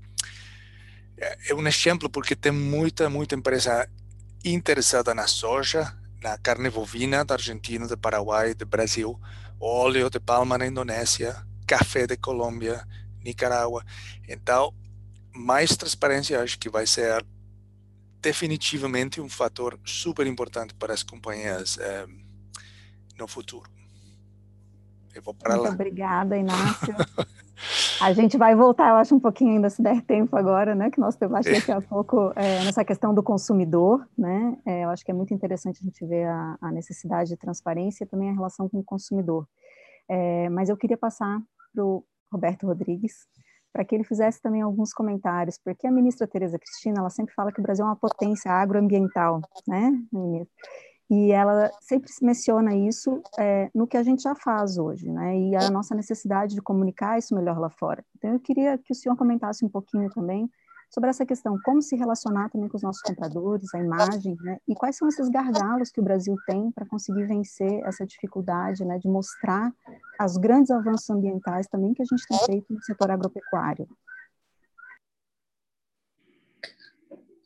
é um exemplo porque tem muita, muita empresa interessada na soja, na carne bovina da Argentina, do Paraguai, do Brasil, óleo de palma na Indonésia, café de Colômbia, Nicarágua. Então, mais transparência acho que vai ser definitivamente um fator super importante para as companhias é, no futuro. Eu vou para Muito lá. obrigada, Inácio. <laughs> A gente vai voltar, eu acho, um pouquinho ainda, se der tempo agora, né? Que nosso debate daqui a pouco é, nessa questão do consumidor, né? É, eu acho que é muito interessante a gente ver a, a, necessidade de transparência e também a relação com o consumidor. É, mas eu queria passar para o Roberto Rodrigues, para que ele fizesse também alguns comentários, porque a ministra Tereza Cristina, ela sempre fala que o Brasil é uma potência agroambiental, né? E ela sempre menciona isso é, no que a gente já faz hoje, né? E a nossa necessidade de comunicar isso melhor lá fora. Então, eu queria que o senhor comentasse um pouquinho também sobre essa questão, como se relacionar também com os nossos compradores, a imagem, né? E quais são esses gargalos que o Brasil tem para conseguir vencer essa dificuldade, né, de mostrar os grandes avanços ambientais também que a gente tem feito no setor agropecuário.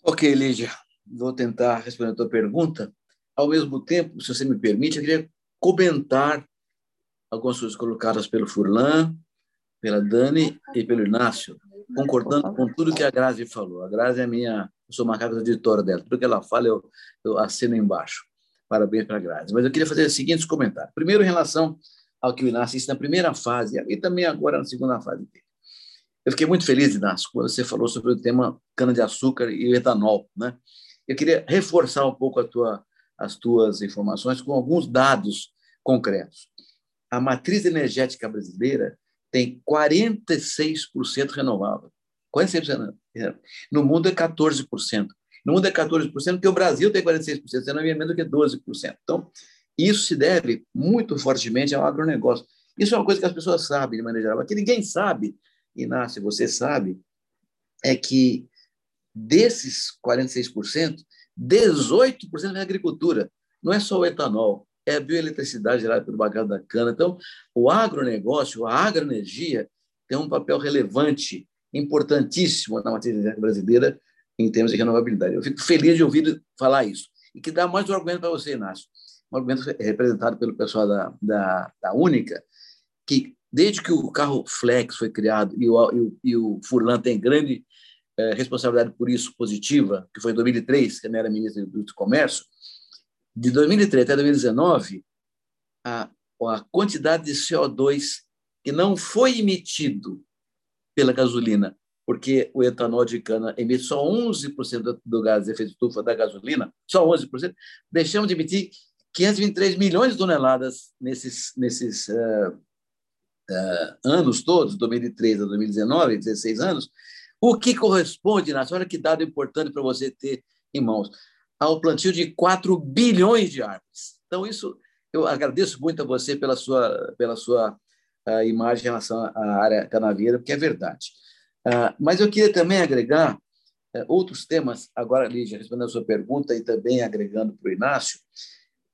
Ok, Lídia, vou tentar responder a tua pergunta. Ao mesmo tempo, se você me permite, eu queria comentar algumas coisas colocadas pelo Furlan, pela Dani e pelo Inácio, concordando com tudo que a Grazi falou. A Grazi é minha, eu sou uma casa editora dela, tudo que ela fala eu, eu assino embaixo. Parabéns para a Grazi. Mas eu queria fazer os seguintes comentários. Primeiro, em relação ao que o Inácio disse na primeira fase, e também agora na segunda fase dele. Eu fiquei muito feliz, Inácio, quando você falou sobre o tema cana-de-açúcar e etanol. Né? Eu queria reforçar um pouco tua, as tuas informações com alguns dados concretos. A matriz energética brasileira tem 46% renovável. 46%. No mundo é 14%. No mundo é 14%, porque o Brasil tem 46%, você é menos do que 12%. Então, isso se deve muito fortemente ao agronegócio. Isso é uma coisa que as pessoas sabem, de maneira geral. Que ninguém sabe, Inácio, você sabe, é que desses 46%, 18% é agricultura. Não é só o etanol, é a bioeletricidade gerada pelo bacalhau da cana. Então, o agronegócio, a agroenergia, tem um papel relevante, importantíssimo na matriz energética brasileira em termos de renovabilidade. Eu fico feliz de ouvir falar isso. E que dá mais um argumento para você, Inácio. Um argumento representado pelo pessoal da, da, da Única, que desde que o carro Flex foi criado e o, e o, e o Furlan tem grande eh, responsabilidade por isso positiva, que foi em 2003, que ele era ministro do Comércio, de 2003 até 2019, a, a quantidade de CO2 que não foi emitido pela gasolina, porque o etanol de cana emite só 11% do gás de efeito estufa da gasolina, só 11%, deixamos de emitir 523 milhões de toneladas nesses, nesses uh, uh, anos todos, 2003 a 2019, 16 anos, o que corresponde, Nath, olha que dado importante para você ter em mãos, ao plantio de 4 bilhões de árvores. Então, isso eu agradeço muito a você pela sua, pela sua uh, imagem em relação à área canavieira, porque é verdade. Uh, mas eu queria também agregar uh, outros temas, agora, Lígia, respondendo a sua pergunta e também agregando para o Inácio,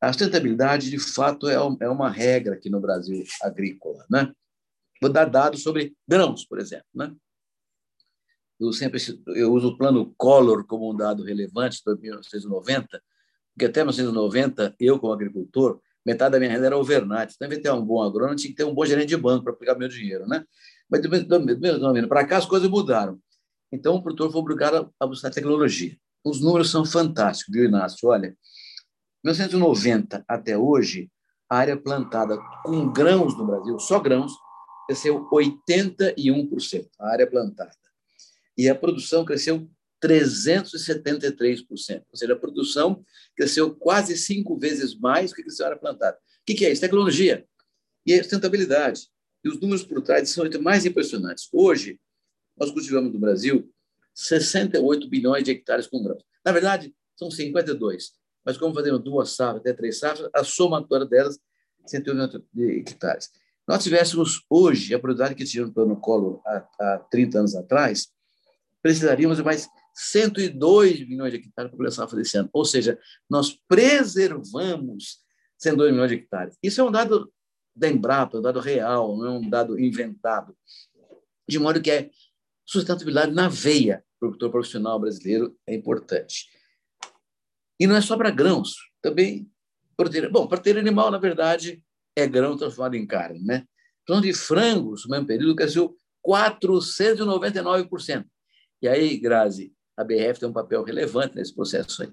a sustentabilidade, de fato, é, um, é uma regra aqui no Brasil agrícola. Né? Vou dar dados sobre grãos, por exemplo. Né? Eu sempre eu uso o plano Collor como um dado relevante de 1990, porque até 1990, eu, como agricultor, metade da minha renda era overnight. Então, em ter um bom agrônomo, tinha que ter um bom gerente de banco para aplicar meu dinheiro. Né? Mas, de 1990 para cá, as coisas mudaram. Então, o produtor foi obrigado a buscar tecnologia. Os números são fantásticos, viu, Inácio? Olha, 1990 até hoje, a área plantada com grãos no Brasil, só grãos, cresceu 81%, a área plantada e a produção cresceu 373%. Ou seja, a produção cresceu quase cinco vezes mais do que a área plantada. O que é isso? Tecnologia e a sustentabilidade. E os números por trás são ainda mais impressionantes. Hoje, nós cultivamos no Brasil 68 bilhões de hectares com grãos. Na verdade, são 52. Mas como fazemos duas safras, até três safras, a somatória delas, 180 hectares. Nós tivéssemos hoje a produtividade que tínhamos no colo há, há 30 anos atrás, precisaríamos de mais 102 milhões de hectares para a safra desse ano. Ou seja, nós preservamos 102 milhões de hectares. Isso é um dado da Embrapa, um dado real, não é um dado inventado. De modo que é sustentabilidade na veia para o produtor profissional brasileiro é importante. E não é só para grãos, também proteína. Bom, proteína animal, na verdade, é grão transformado em carne. Né? Então, de frangos, no mesmo período, cresceu 499%. E aí, Grazi, a BRF tem um papel relevante nesse processo aí.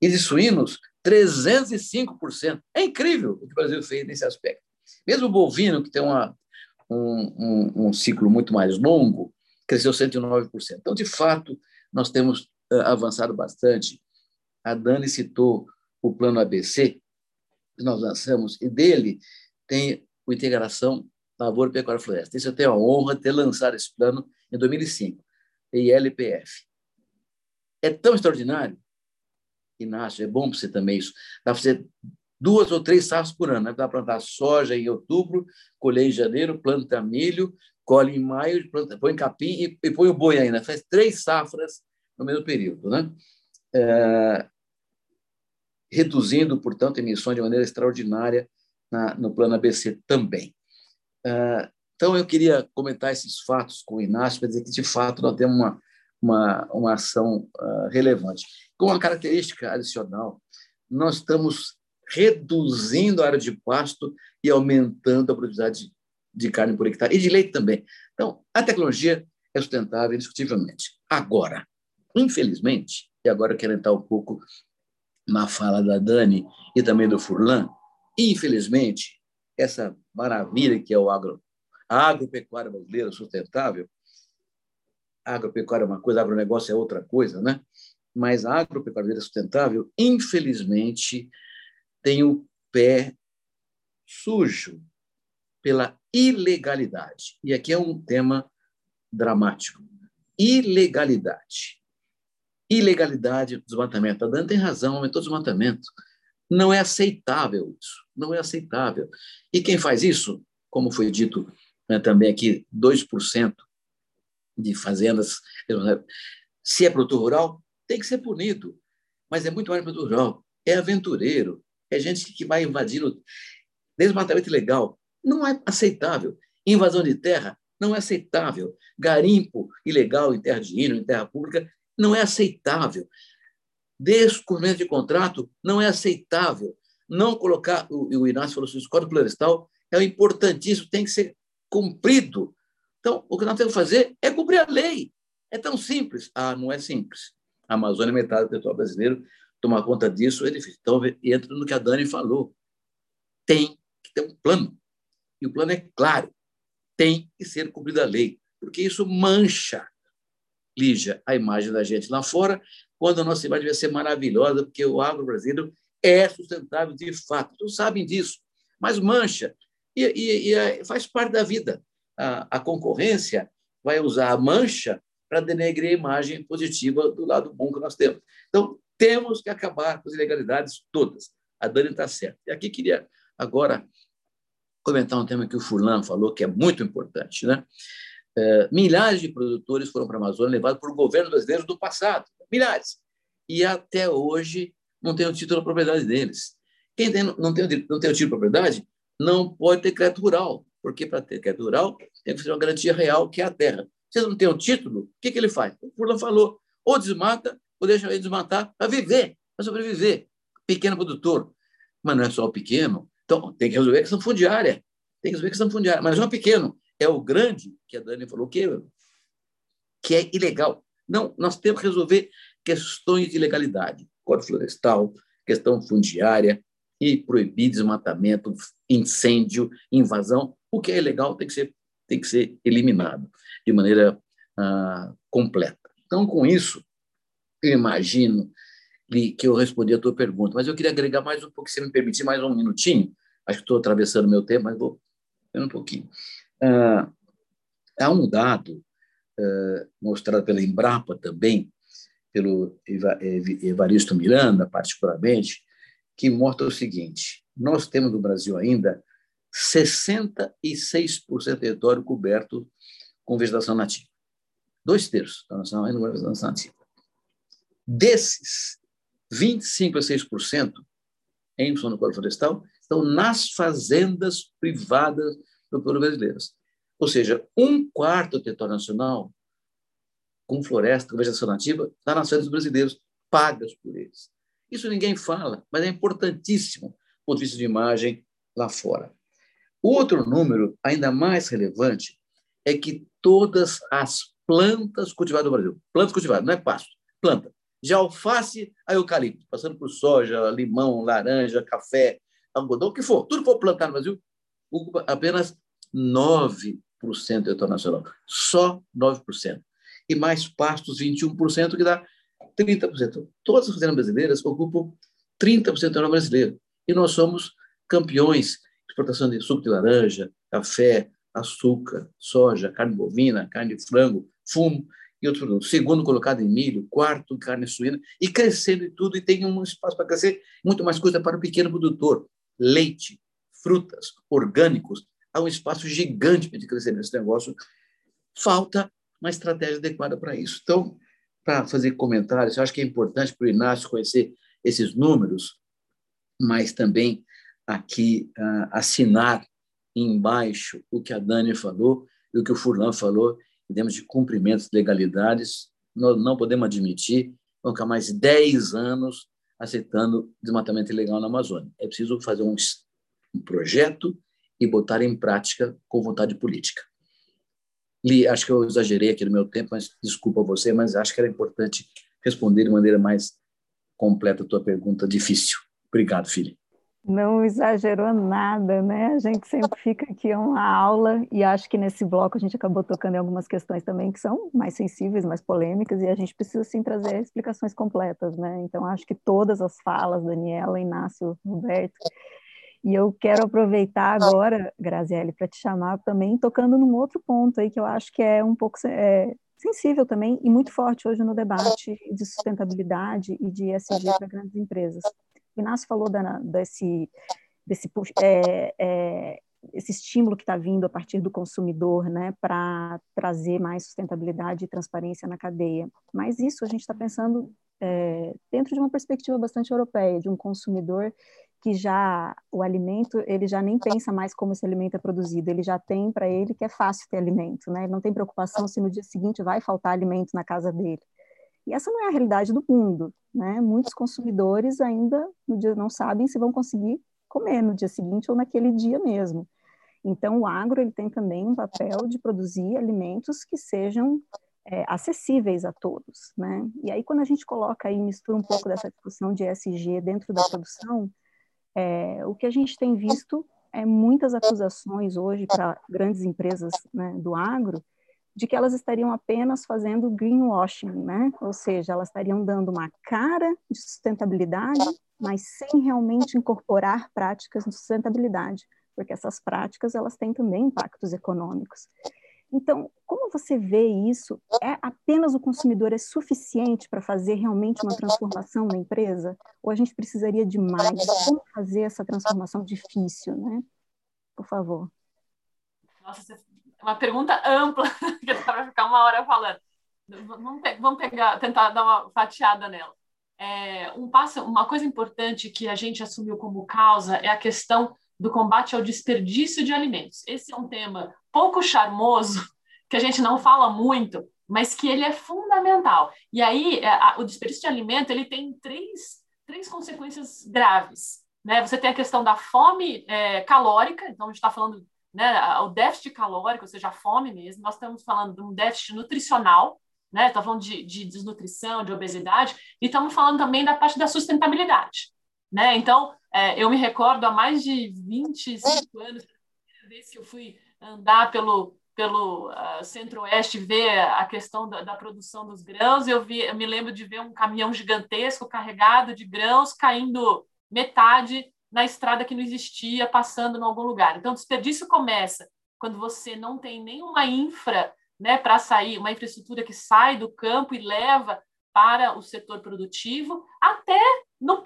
E de suínos, 305%. É incrível o que o Brasil fez nesse aspecto. Mesmo o bovino, que tem uma, um, um, um ciclo muito mais longo, cresceu 109%. Então, de fato, nós temos uh, avançado bastante. A Dani citou o plano ABC, que nós lançamos, e dele tem a integração Lavoura, Pecuária e Floresta. Isso eu tenho a honra de ter lançado esse plano em 2005 e LPF. É tão extraordinário, Inácio, é bom para você também isso, dá para você duas ou três safras por ano. Né? Dá para plantar soja em outubro, colher em janeiro, planta milho, colhe em maio, planta, põe capim e, e põe o boi ainda. Faz três safras no mesmo período. Né? É, reduzindo, portanto, emissões de maneira extraordinária na, no plano ABC também. É, então, eu queria comentar esses fatos com o Inácio para dizer que, de fato, nós temos uma, uma, uma ação uh, relevante. Com uma característica adicional, nós estamos reduzindo a área de pasto e aumentando a produtividade de carne por hectare e de leite também. Então, a tecnologia é sustentável indiscutivelmente. Agora, infelizmente, e agora eu quero entrar um pouco na fala da Dani e também do Furlan, infelizmente, essa maravilha que é o agro, a agropecuária brasileira sustentável, a agropecuária é uma coisa, agronegócio é outra coisa, né? Mas a agropecuária sustentável, infelizmente, tem o pé sujo pela ilegalidade. E aqui é um tema dramático. Ilegalidade. Ilegalidade do desmatamento. A Dani tem razão, aumentou o desmatamento. Não é aceitável isso. Não é aceitável. E quem faz isso, como foi dito né, também aqui, 2% de fazendas. Se é produtor rural, tem que ser punido. Mas é muito mais produtor rural. É aventureiro, é gente que vai invadindo. Desmatamento ilegal não é aceitável. Invasão de terra não é aceitável. Garimpo ilegal em terra de hino, em terra pública, não é aceitável. Descumprimento de contrato não é aceitável. Não colocar, o, o Inácio falou assim, o Código Florestal é importantíssimo, tem que ser cumprido. Então, o que nós temos que fazer é cumprir a lei. É tão simples. Ah, não é simples. A Amazônia é metade do território brasileiro, tomar conta disso é difícil. Então, entra no que a Dani falou. Tem que ter um plano. E o plano é claro. Tem que ser cumprida a lei, porque isso mancha, Lígia, a imagem da gente lá fora, quando a nossa imagem vai ser maravilhosa, porque o agro brasileiro é sustentável de fato. Todos sabem disso, mas mancha. E, e, e é, faz parte da vida. A, a concorrência vai usar a mancha para denegrir a imagem positiva do lado bom que nós temos. Então, temos que acabar com as ilegalidades todas. A Dani está certa. E aqui queria agora comentar um tema que o Furlan falou, que é muito importante. Né? É, milhares de produtores foram para a Amazônia levados por governos brasileiros do passado. Milhares. E até hoje não tem o título da propriedade deles. Quem tem, não, tem, não tem o título de propriedade não pode ter crédito rural, porque para ter crédito rural tem que ser uma garantia real, que é a terra. Se não tem o título, o que, que ele faz? O Furlan falou, ou desmata ou deixa ele desmatar para viver, para sobreviver. Pequeno produtor. Mas não é só o pequeno. Então, tem que resolver a questão fundiária. Tem que resolver a questão fundiária. Mas não é o pequeno, é o grande, que a Dani falou que, que é ilegal. Não, nós temos que resolver questões de legalidade. Código florestal, questão fundiária, e proibir desmatamento, incêndio, invasão. O que é ilegal tem que ser, tem que ser eliminado de maneira ah, completa. Então, com isso, eu imagino que eu respondi a tua pergunta, mas eu queria agregar mais um pouco, se me permitir, mais um minutinho. Acho que estou atravessando meu tempo, mas vou um pouquinho. Ah, há um dado ah, mostrado pela Embrapa também, pelo Evaristo Miranda, particularmente, que mostra o seguinte: nós temos no Brasil ainda 66% do território coberto com vegetação nativa. Dois terços da nação ainda com vegetação nativa. Desses, 25 a 6% em função do Código Florestal estão nas fazendas privadas do povo brasileiro. Ou seja, um quarto do território nacional com floresta, com vegetação nativa, está nas fazendas brasileiras, pagas por eles. Isso ninguém fala, mas é importantíssimo do ponto de vista de imagem lá fora. Outro número, ainda mais relevante, é que todas as plantas cultivadas no Brasil, plantas cultivadas, não é pasto, planta, de alface a eucalipto, passando por soja, limão, laranja, café, algodão, o que for, tudo for plantado no Brasil, ocupa apenas 9% do território nacional. Só 9%. E mais pastos, 21%, que dá 30%. Todas as fazendas brasileiras ocupam 30% do brasileiro. E nós somos campeões exportação de suco de laranja, café, açúcar, soja, carne bovina, carne de frango, fumo. e outro produto. Segundo colocado em milho, quarto carne suína, e crescendo e tudo, e tem um espaço para crescer, muito mais coisa para o pequeno produtor. Leite, frutas, orgânicos, há um espaço gigante para crescer nesse negócio. Falta uma estratégia adequada para isso. Então, para fazer comentários, eu acho que é importante para o Inácio conhecer esses números, mas também aqui uh, assinar embaixo o que a Dani falou e o que o Furlan falou, em termos de cumprimentos de legalidades, nós não podemos admitir vão ficar mais 10 anos aceitando desmatamento ilegal na Amazônia. É preciso fazer um, um projeto e botar em prática com vontade política. Li, acho que eu exagerei aqui no meu tempo, mas desculpa você, mas acho que era importante responder de maneira mais completa a tua pergunta difícil. Obrigado, filho. Não exagerou nada, né? A gente sempre fica aqui uma aula e acho que nesse bloco a gente acabou tocando em algumas questões também que são mais sensíveis, mais polêmicas e a gente precisa sim trazer explicações completas, né? Então acho que todas as falas, Daniela, Inácio, Roberto, e eu quero aproveitar agora, Graziele, para te chamar também tocando num outro ponto aí que eu acho que é um pouco é, sensível também e muito forte hoje no debate de sustentabilidade e de ESG para grandes empresas. O Inácio falou da, desse, desse é, é, esse estímulo que está vindo a partir do consumidor, né, para trazer mais sustentabilidade e transparência na cadeia. Mas isso a gente está pensando é, dentro de uma perspectiva bastante europeia, de um consumidor que já o alimento ele já nem pensa mais como esse alimento é produzido, ele já tem para ele que é fácil ter alimento, né? Ele não tem preocupação se no dia seguinte vai faltar alimento na casa dele. E essa não é a realidade do mundo, né? Muitos consumidores ainda no dia não sabem se vão conseguir comer no dia seguinte ou naquele dia mesmo. Então, o agro ele tem também um papel de produzir alimentos que sejam é, acessíveis a todos, né? E aí, quando a gente coloca aí, mistura um pouco dessa discussão de ESG dentro da produção, é, o que a gente tem visto é muitas acusações hoje para grandes empresas né, do agro de que elas estariam apenas fazendo greenwashing, né? Ou seja, elas estariam dando uma cara de sustentabilidade, mas sem realmente incorporar práticas de sustentabilidade, porque essas práticas elas têm também impactos econômicos. Então, como você vê isso? É apenas o consumidor é suficiente para fazer realmente uma transformação na empresa? Ou a gente precisaria de mais? Como fazer essa transformação difícil, né? Por favor. Nossa, você uma pergunta ampla, <laughs> que dá para ficar uma hora falando. Vamos pegar, tentar dar uma fatiada nela. É, um passo, uma coisa importante que a gente assumiu como causa é a questão do combate ao desperdício de alimentos. Esse é um tema pouco charmoso, que a gente não fala muito, mas que ele é fundamental. E aí, é, a, o desperdício de alimento ele tem três, três consequências graves. Né? Você tem a questão da fome é, calórica, então a gente está falando né, o déficit calórico, ou seja, a fome mesmo, nós estamos falando de um déficit nutricional, né, estamos falando de, de desnutrição, de obesidade, e estamos falando também da parte da sustentabilidade. Né? Então, é, eu me recordo há mais de 25 anos, a vez que eu fui andar pelo, pelo uh, centro-oeste ver a questão da, da, produção dos grãos, eu, vi, eu me lembro de ver um caminhão gigantesco carregado de grãos caindo metade na estrada que não existia, passando em algum lugar. Então, o desperdício começa quando você não tem nenhuma infra né, para sair, uma infraestrutura que sai do campo e leva para o setor produtivo, até, no,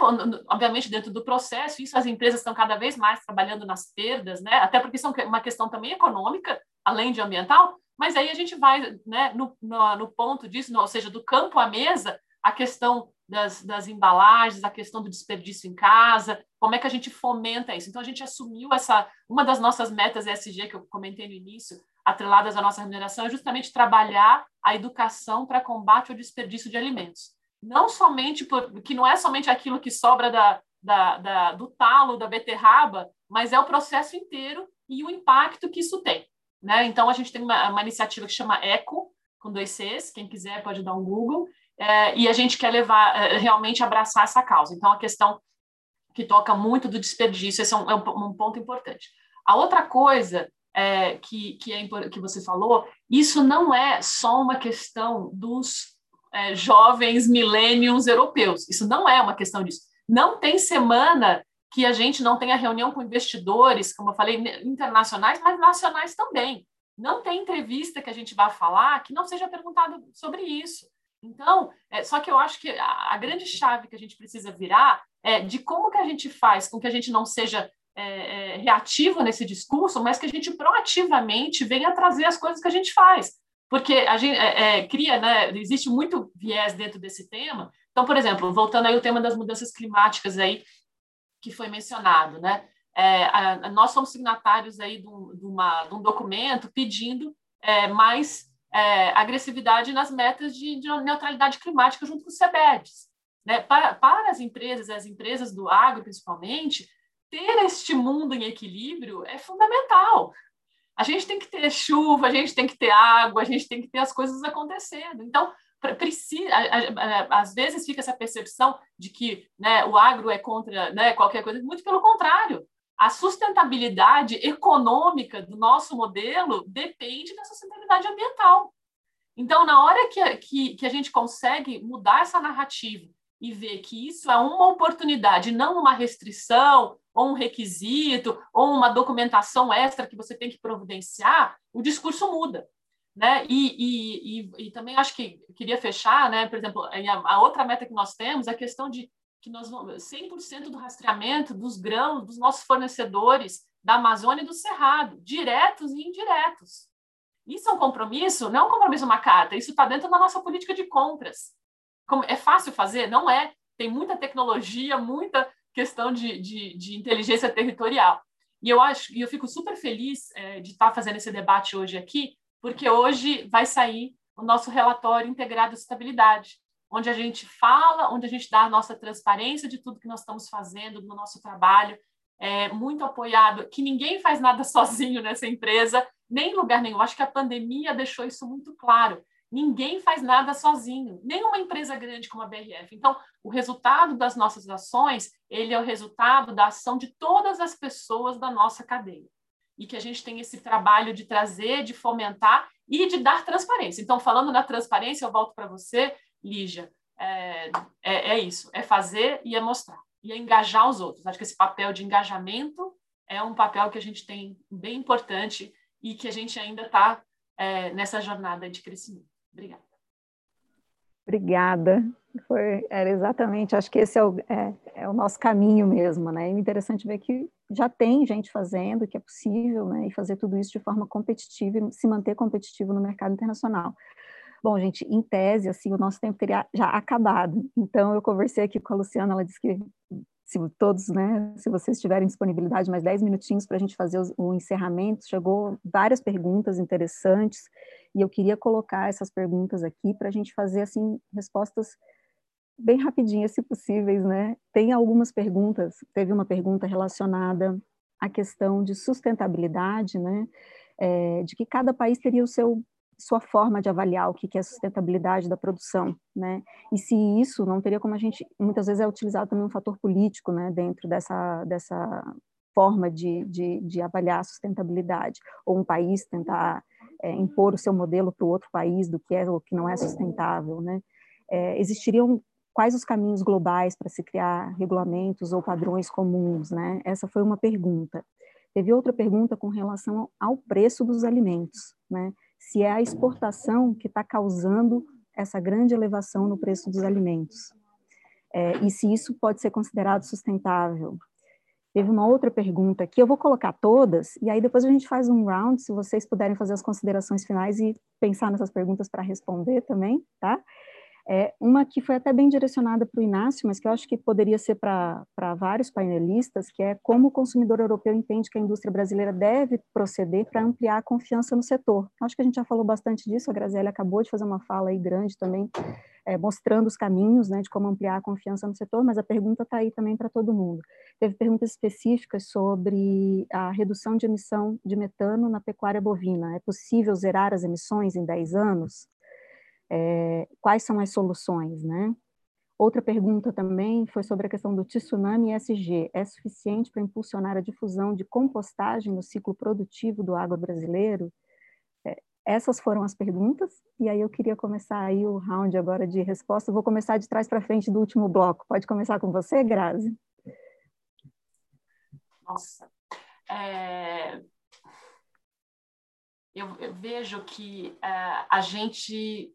obviamente, dentro do processo, isso as empresas estão cada vez mais trabalhando nas perdas, né, até porque são uma questão também econômica, além de ambiental, mas aí a gente vai né, no, no, no ponto disso, ou seja, do campo à mesa, a questão das, das embalagens, a questão do desperdício em casa, como é que a gente fomenta isso. Então, a gente assumiu essa. Uma das nossas metas ESG, que eu comentei no início, atreladas à nossa remuneração, é justamente trabalhar a educação para combate ao desperdício de alimentos. Não somente por, que não é somente aquilo que sobra da, da, da, do talo da beterraba, mas é o processo inteiro e o impacto que isso tem. Né? Então, a gente tem uma, uma iniciativa que chama ECO, com dois Cs, quem quiser pode dar um Google, é, e a gente quer levar, é, realmente abraçar essa causa. Então, a questão que toca muito do desperdício, esse é um, é um ponto importante. A outra coisa é, que, que, é, que você falou, isso não é só uma questão dos é, jovens millennials europeus, isso não é uma questão disso. Não tem semana que a gente não tenha reunião com investidores, como eu falei, internacionais, mas nacionais também. não tem entrevista que a gente vá falar que não seja perguntado sobre isso. Então, é, só que eu acho que a, a, grande chave que a gente precisa virar é de como que a gente faz com que a gente não seja é, é, reativo nesse discurso, mas que a gente proativamente venha trazer as coisas que a gente faz. Porque a gente é, é, cria, né, existe muito viés dentro desse tema. Então, por exemplo, voltando aí ao tema das mudanças climáticas aí, que foi mencionado, né? É, a, nós somos signatários aí de um, de uma, de um documento pedindo mais é, agressividade nas metas de, de, neutralidade climática junto com os CBEDs. Né? Para, para as empresas, as empresas do agro principalmente, ter este mundo em equilíbrio é fundamental. A gente tem que ter chuva, a gente tem que ter água, a gente tem que ter as coisas acontecendo. Então, precisa, às vezes fica essa percepção de que né, o agro é contra né, qualquer coisa, muito pelo contrário. A sustentabilidade econômica do nosso modelo depende da sustentabilidade ambiental. Então, na hora que, que, que a gente consegue mudar essa narrativa e ver que isso é uma oportunidade, não uma restrição, ou um requisito, ou uma documentação extra que você tem que providenciar, o discurso muda. Né? E, e, e, e também acho que queria fechar, né? por exemplo, a, a outra meta que nós temos é a questão de que nós vamos 100% do rastreamento dos grãos dos nossos fornecedores da Amazônia e do Cerrado, diretos e indiretos. Isso é um compromisso, não é um compromisso uma carta, isso está dentro da nossa política de compras. Como, é fácil fazer? Não é. Tem muita tecnologia, muita questão de, de, de inteligência territorial. E eu acho, e eu fico super feliz é, de estar tá fazendo esse debate hoje aqui, porque hoje vai sair o nosso relatório integrado de estabilidade, onde a gente fala, onde a gente dá a nossa transparência de tudo que nós estamos fazendo no nosso trabalho, é, muito apoiado, que ninguém faz nada <laughs> sozinho nessa empresa, nem em lugar nenhum. Acho que a pandemia deixou isso muito claro. Ninguém faz nada sozinho, nenhuma empresa grande como a BRF. Então, o resultado das nossas ações, ele é o resultado da ação de todas as pessoas da nossa cadeia. E que a gente tem esse trabalho de trazer, de fomentar e de dar transparência. Então, falando na transparência, eu volto para você, Lígia. É, é, é, isso, é fazer e é mostrar. E é engajar os outros. Acho que esse papel de engajamento é um papel que a gente tem bem importante e que a gente ainda está é, nessa jornada de crescimento. Obrigada. Obrigada. Foi, era exatamente, acho que esse é o, é, é o nosso caminho mesmo, né? É interessante ver que já tem gente fazendo, que é possível, né? E fazer tudo isso de forma competitiva e se manter competitivo no mercado internacional. Bom, gente, em tese, assim, o nosso tempo teria já acabado. Então, eu conversei aqui com a Luciana, ela disse que se todos, né, se vocês tiverem disponibilidade, mais 10 minutinhos para a gente fazer o, encerramento, chegou várias perguntas interessantes, e eu queria colocar essas perguntas aqui para a gente fazer, assim, respostas bem rapidinhas, se possíveis, né? Tem algumas perguntas, teve uma pergunta relacionada à questão de sustentabilidade, né? É, de que cada país teria o seu sua forma de avaliar o que é a sustentabilidade da produção, né? E se isso não teria como a gente, muitas vezes é utilizado também um fator político, né, dentro dessa, dessa forma de, de, de avaliar a sustentabilidade, ou um país tentar é, impor o seu modelo para o outro país do que é ou que não é sustentável, né? É, existiriam quais os caminhos globais para se criar regulamentos ou padrões comuns, né? Essa foi uma pergunta. Teve outra pergunta com relação ao preço dos alimentos, né? Se é a exportação que está causando essa grande elevação no preço dos alimentos. É, e se isso pode ser considerado sustentável. Teve uma outra pergunta que eu vou colocar todas, e aí depois a gente faz um round, se vocês puderem fazer as considerações finais e pensar nessas perguntas para responder também, tá? É, uma que foi até bem direcionada para o Inácio, mas que eu acho que poderia ser para vários painelistas, que é como o consumidor europeu entende que a indústria brasileira deve proceder para ampliar a confiança no setor. Acho que a gente já falou bastante disso, a Graziele acabou de fazer uma fala aí grande também, é, mostrando os caminhos né, de como ampliar a confiança no setor, mas a pergunta está aí também para todo mundo. Teve perguntas específicas sobre a redução de emissão de metano na pecuária bovina. É possível zerar as emissões em 10 anos? É, quais são as soluções, né? Outra pergunta também foi sobre a questão do tsunami ESG. É suficiente para impulsionar a difusão de compostagem no ciclo produtivo do agro brasileiro? É, essas foram as perguntas, e aí eu queria começar aí o round agora de resposta. vou começar de trás para frente do último bloco. Pode começar com você, Grazi? Nossa. É... eu, eu vejo que uh, a gente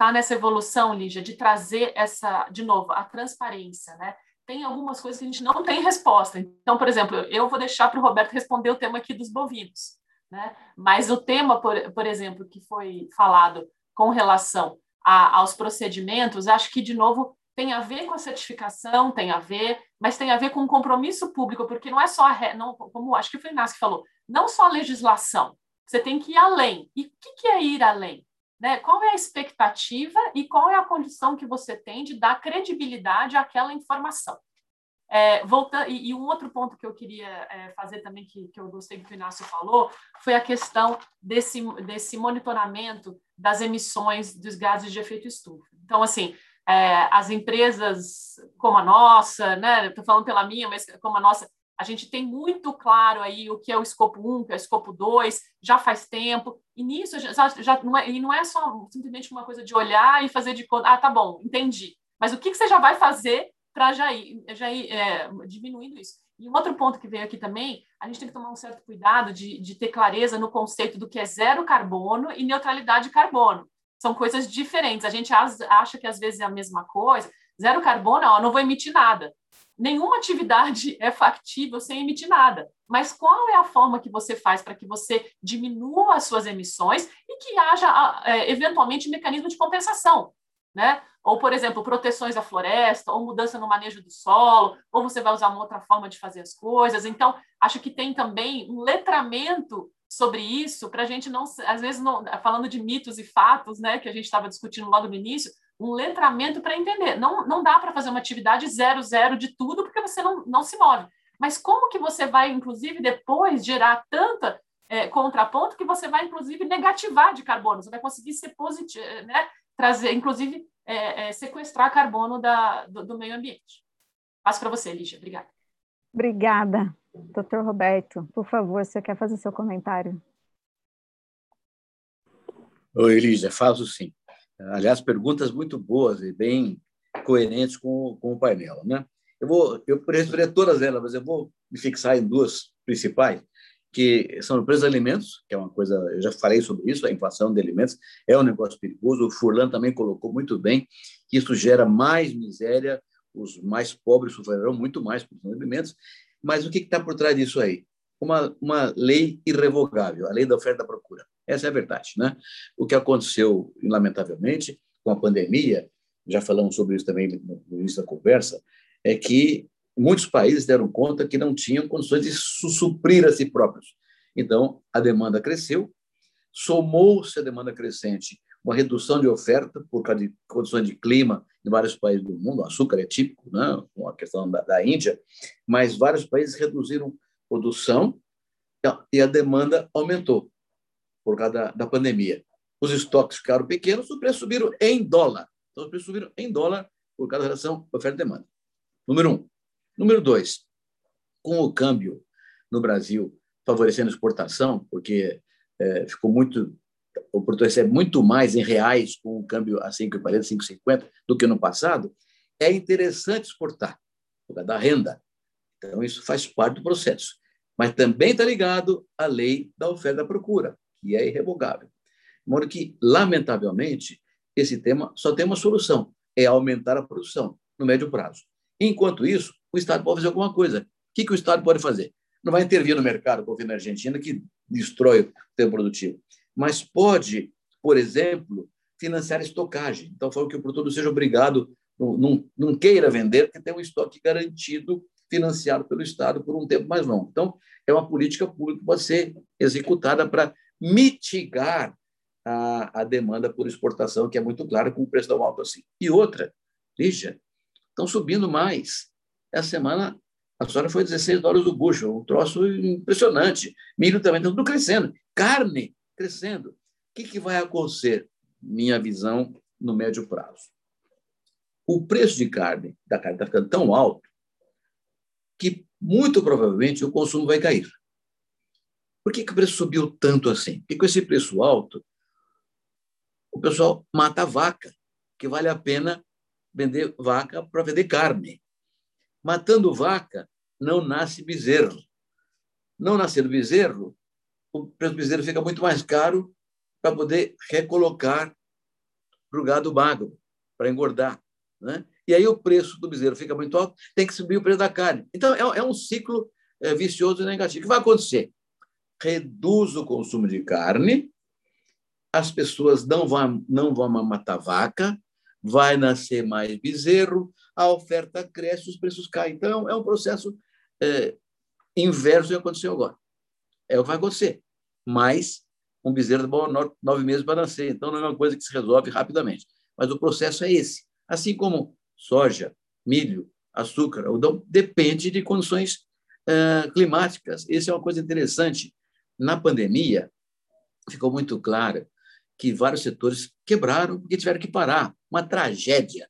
está nessa evolução, Lígia, de trazer essa, de novo, a transparência, né? Tem algumas coisas que a gente não tem resposta. Então, por exemplo, eu vou deixar para o Roberto responder o tema aqui dos bovinos, né? Mas o tema, por, por exemplo, que foi falado com relação a, aos procedimentos, acho que, de novo, tem a ver com a certificação, tem a ver, mas tem a ver com o compromisso público, porque não é só a, não, como acho que foi o Inácio que falou, não só a legislação, você tem que ir além. E o que, que é ir além? Né? Qual é a expectativa e qual é a condição que você tem de dar credibilidade àquela informação? É, voltando, e, e, um outro ponto que eu queria é, fazer também, que, que eu gostei que o Inácio falou, foi a questão desse, desse monitoramento das emissões dos gases de efeito estufa. Então, assim, é, as empresas como a nossa, né? Estou falando pela minha, mas como a nossa, a gente tem muito claro aí o que é o escopo 1, o que é o escopo 2, já faz tempo, e nisso já, já não é, e não é só simplesmente uma coisa de olhar e fazer de conta, ah, tá bom, entendi. Mas o que, que você já vai fazer para já ir, já ir é, diminuindo isso? E um outro ponto que veio aqui também, a gente tem que tomar um certo cuidado de, de ter clareza no conceito do que é zero carbono e neutralidade de carbono são coisas diferentes. A gente acha que às vezes é a mesma coisa. Zero carbono, ó, não vou emitir nada. Nenhuma atividade é factível sem emitir nada. Mas qual é a forma que você faz para que você diminua as suas emissões e que haja, é, eventualmente, um mecanismo de compensação? Né? Ou, por exemplo, proteções à floresta, ou mudança no manejo do solo, ou você vai usar uma outra forma de fazer as coisas. Então, acho que tem também um letramento sobre isso, para a gente não, às vezes, não, falando de mitos e fatos, né, que a gente estava discutindo logo no início, um letramento para entender. Não, não dá para fazer uma atividade zero, zero de tudo, porque você não, não se move. Mas como que você vai, inclusive, depois gerar tanta é, contraponto que você vai, inclusive, negativar de carbono? Você vai conseguir ser positivo, né, trazer, inclusive, é, é, sequestrar carbono da, do, do meio ambiente. Passo para você, Lígia. Obrigada. Obrigada. Doutor Roberto, por favor, você quer fazer seu comentário? Oi, Elisa, faço sim. Aliás, perguntas muito boas e bem coerentes com, com o painel. Né? Eu vou eu responder todas elas, mas eu vou me fixar em duas principais, que são empresas de alimentos, que é uma coisa, eu já falei sobre isso, a inflação de alimentos é um negócio perigoso. O Furlan também colocou muito bem que isso gera mais miséria, os mais pobres sofrerão muito mais por alimentos mas o que está por trás disso aí? Uma, uma lei irrevogável, a lei da oferta e da procura. Essa é a verdade. Né? O que aconteceu, lamentavelmente, com a pandemia, já falamos sobre isso também no início da conversa, é que muitos países deram conta que não tinham condições de suprir a si próprios. Então, a demanda cresceu, somou-se a demanda crescente uma redução de oferta por causa de condições de clima em vários países do mundo. O açúcar é típico, né? com a questão da, da Índia, mas vários países reduziram produção e a demanda aumentou por causa da, da pandemia. Os estoques ficaram pequenos, os preços subiram em dólar. Então, os preços subiram em dólar por causa da relação oferta e demanda. Número um. Número dois, com o câmbio no Brasil favorecendo a exportação, porque é, ficou muito o produtor recebe muito mais em reais com o câmbio a 5,40, 5,50 do que no passado, é interessante exportar, por causa da renda. Então, isso faz parte do processo. Mas também está ligado à lei da oferta e da procura, que é irrevogável. De modo que, lamentavelmente, esse tema só tem uma solução, é aumentar a produção no médio prazo. Enquanto isso, o Estado pode fazer alguma coisa. O que, que o Estado pode fazer? Não vai intervir no mercado, como na Argentina, que destrói o tempo produtivo mas pode, por exemplo, financiar estocagem. Então, falou que o produtor seja obrigado, não, não queira vender, porque tem um estoque garantido, financiado pelo Estado por um tempo mais longo. Então, é uma política pública que pode ser executada para mitigar a, a demanda por exportação, que é muito clara com o preço tão alto assim. E outra, Lígia, estão subindo mais. Essa semana a soja foi 16 dólares o bucho, um troço impressionante. Milho também está crescendo. Carne crescendo. O que, que vai acontecer, minha visão, no médio prazo? O preço de carne, da carne está ficando tão alto que muito provavelmente o consumo vai cair. Por que, que o preço subiu tanto assim? Porque com esse preço alto, o pessoal mata a vaca, que vale a pena vender vaca para vender carne. Matando vaca, não nasce bezerro. Não nascendo bezerro, o preço do bezerro fica muito mais caro para poder recolocar para o gado magro, para engordar. Né? E aí o preço do bezerro fica muito alto, tem que subir o preço da carne. Então, é, é um ciclo é, vicioso e negativo. O que vai acontecer? Reduz o consumo de carne, as pessoas não vão, não vão matar vaca, vai nascer mais bezerro, a oferta cresce, os preços caem. Então, é um processo é, inverso do que aconteceu agora. É o que vai acontecer. Mas um bezerro demora nove meses para nascer, então não é uma coisa que se resolve rapidamente. Mas o processo é esse. Assim como soja, milho, açúcar, algodão, depende de condições uh, climáticas. Isso é uma coisa interessante. Na pandemia, ficou muito claro que vários setores quebraram porque tiveram que parar. Uma tragédia.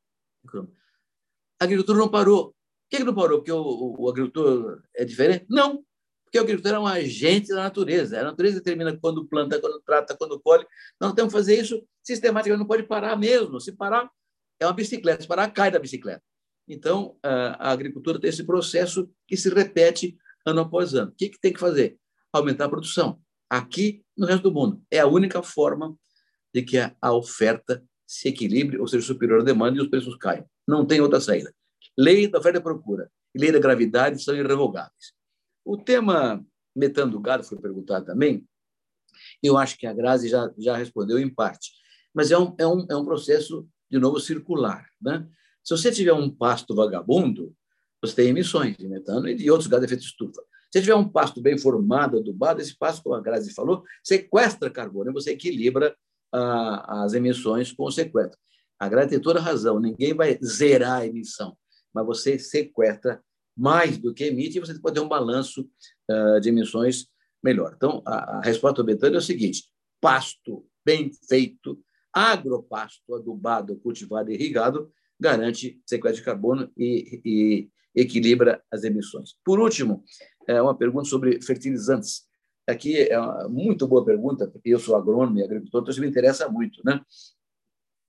A agricultura não parou. Por que não parou? Porque o, o agricultor é diferente? Não, porque o agricultor é um agente da natureza. A natureza determina quando planta, quando trata, quando colhe. Nós temos que fazer isso sistematicamente, não pode parar mesmo. Se parar, é uma bicicleta, se parar, cai da bicicleta. Então, a agricultura tem esse processo que se repete ano após ano. O que, que tem que fazer? Aumentar a produção. Aqui, no resto do mundo. É a única forma de que a oferta se equilibre, ou seja, superior à demanda e os preços caiam. Não tem outra saída. Lei da oferta e procura e lei da gravidade são irrevogáveis. O tema metano do gado foi perguntado também. Eu acho que a Grazi já, já respondeu em parte. Mas é um, é, um, é um processo, de novo, circular. Né? Se você tiver um pasto vagabundo, você tem emissões de metano e de outros gases de efeito estufa. Se tiver um pasto bem formado, adubado, esse pasto, como a Grazi falou, sequestra carbono você equilibra ah, as emissões com o sequestro. A Grazi tem toda razão, ninguém vai zerar a emissão, mas você sequestra mais do que emite, e você pode ter um balanço uh, de emissões melhor. Então, a, a resposta obetânea é o seguinte: pasto bem feito, agropasto adubado, cultivado e irrigado, garante sequestro de carbono e, e equilibra as emissões. Por último, é uma pergunta sobre fertilizantes. Aqui é uma muito boa pergunta, porque eu sou agrônomo e agricultor, então isso me interessa muito. Né?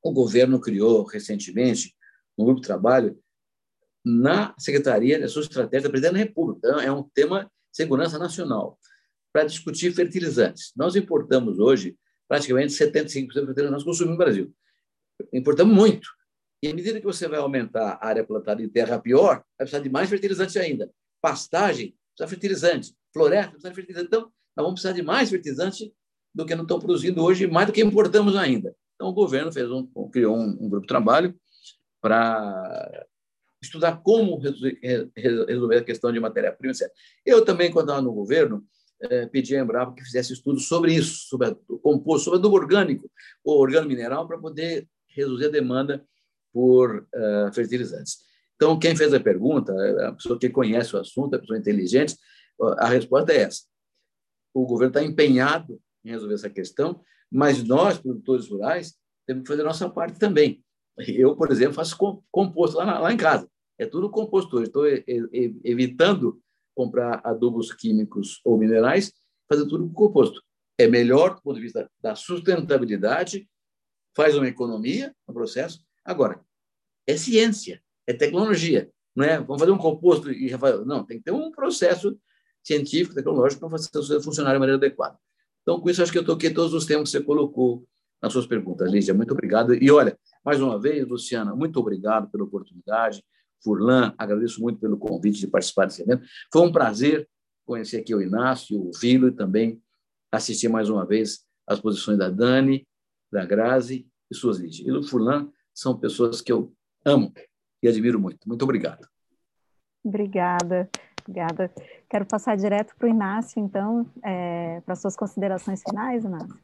O governo criou recentemente um grupo de trabalho na Secretaria de Sua Estratégia da Presidência da República. Então, é um tema de segurança nacional para discutir fertilizantes. Nós importamos hoje praticamente 75% dos fertilizantes que nós consumimos no Brasil. Importamos muito. E à medida que você vai aumentar a área plantada de terra pior, vai precisar de mais fertilizantes ainda. Pastagem precisa de fertilizante. Floresta precisa de fertilizante. Então, nós vamos precisar de mais fertilizante do que não estão produzindo hoje, mais do que importamos ainda. Então, o governo fez um, criou um, um grupo de trabalho para estudar como resolver a questão de matéria-prima. Eu também, quando estava no governo, eh, pedi a Embrapa que fizesse estudos sobre isso, sobre o composto, sobre adubo orgânico ou organo mineral, para poder reduzir a demanda por uh, fertilizantes. Então, quem fez a pergunta, a pessoa que conhece o assunto, a pessoa inteligente, a resposta é essa. O governo está empenhado em resolver essa questão, mas nós, produtores rurais, temos que fazer a nossa parte também. Eu, por exemplo, faço composto lá, lá em casa. É tudo composto. Estou evitando comprar adubos químicos ou minerais, fazendo tudo com composto. É melhor do ponto de vista da sustentabilidade, faz uma economia no processo. Agora, é ciência, é tecnologia. Não é vamos fazer um composto e não, tem que ter um processo científico, tecnológico para fazer funcionar de maneira adequada. Então, com isso, acho que eu toquei todos os temas que você colocou nas suas perguntas, Lígia. Muito obrigado. E olha, mais uma vez, Luciana, muito obrigado pela oportunidade. Furlan, agradeço muito pelo convite de participar desse evento. Foi um prazer conhecer aqui o Inácio, o Vilo e também assistir mais uma vez às posições da Dani, da Grazi e suas Lígia. E o Furlan são pessoas que eu amo e admiro muito. Muito obrigado. Obrigada, obrigada. Quero passar direto para o Inácio, então, é, para suas considerações finais, Inácio.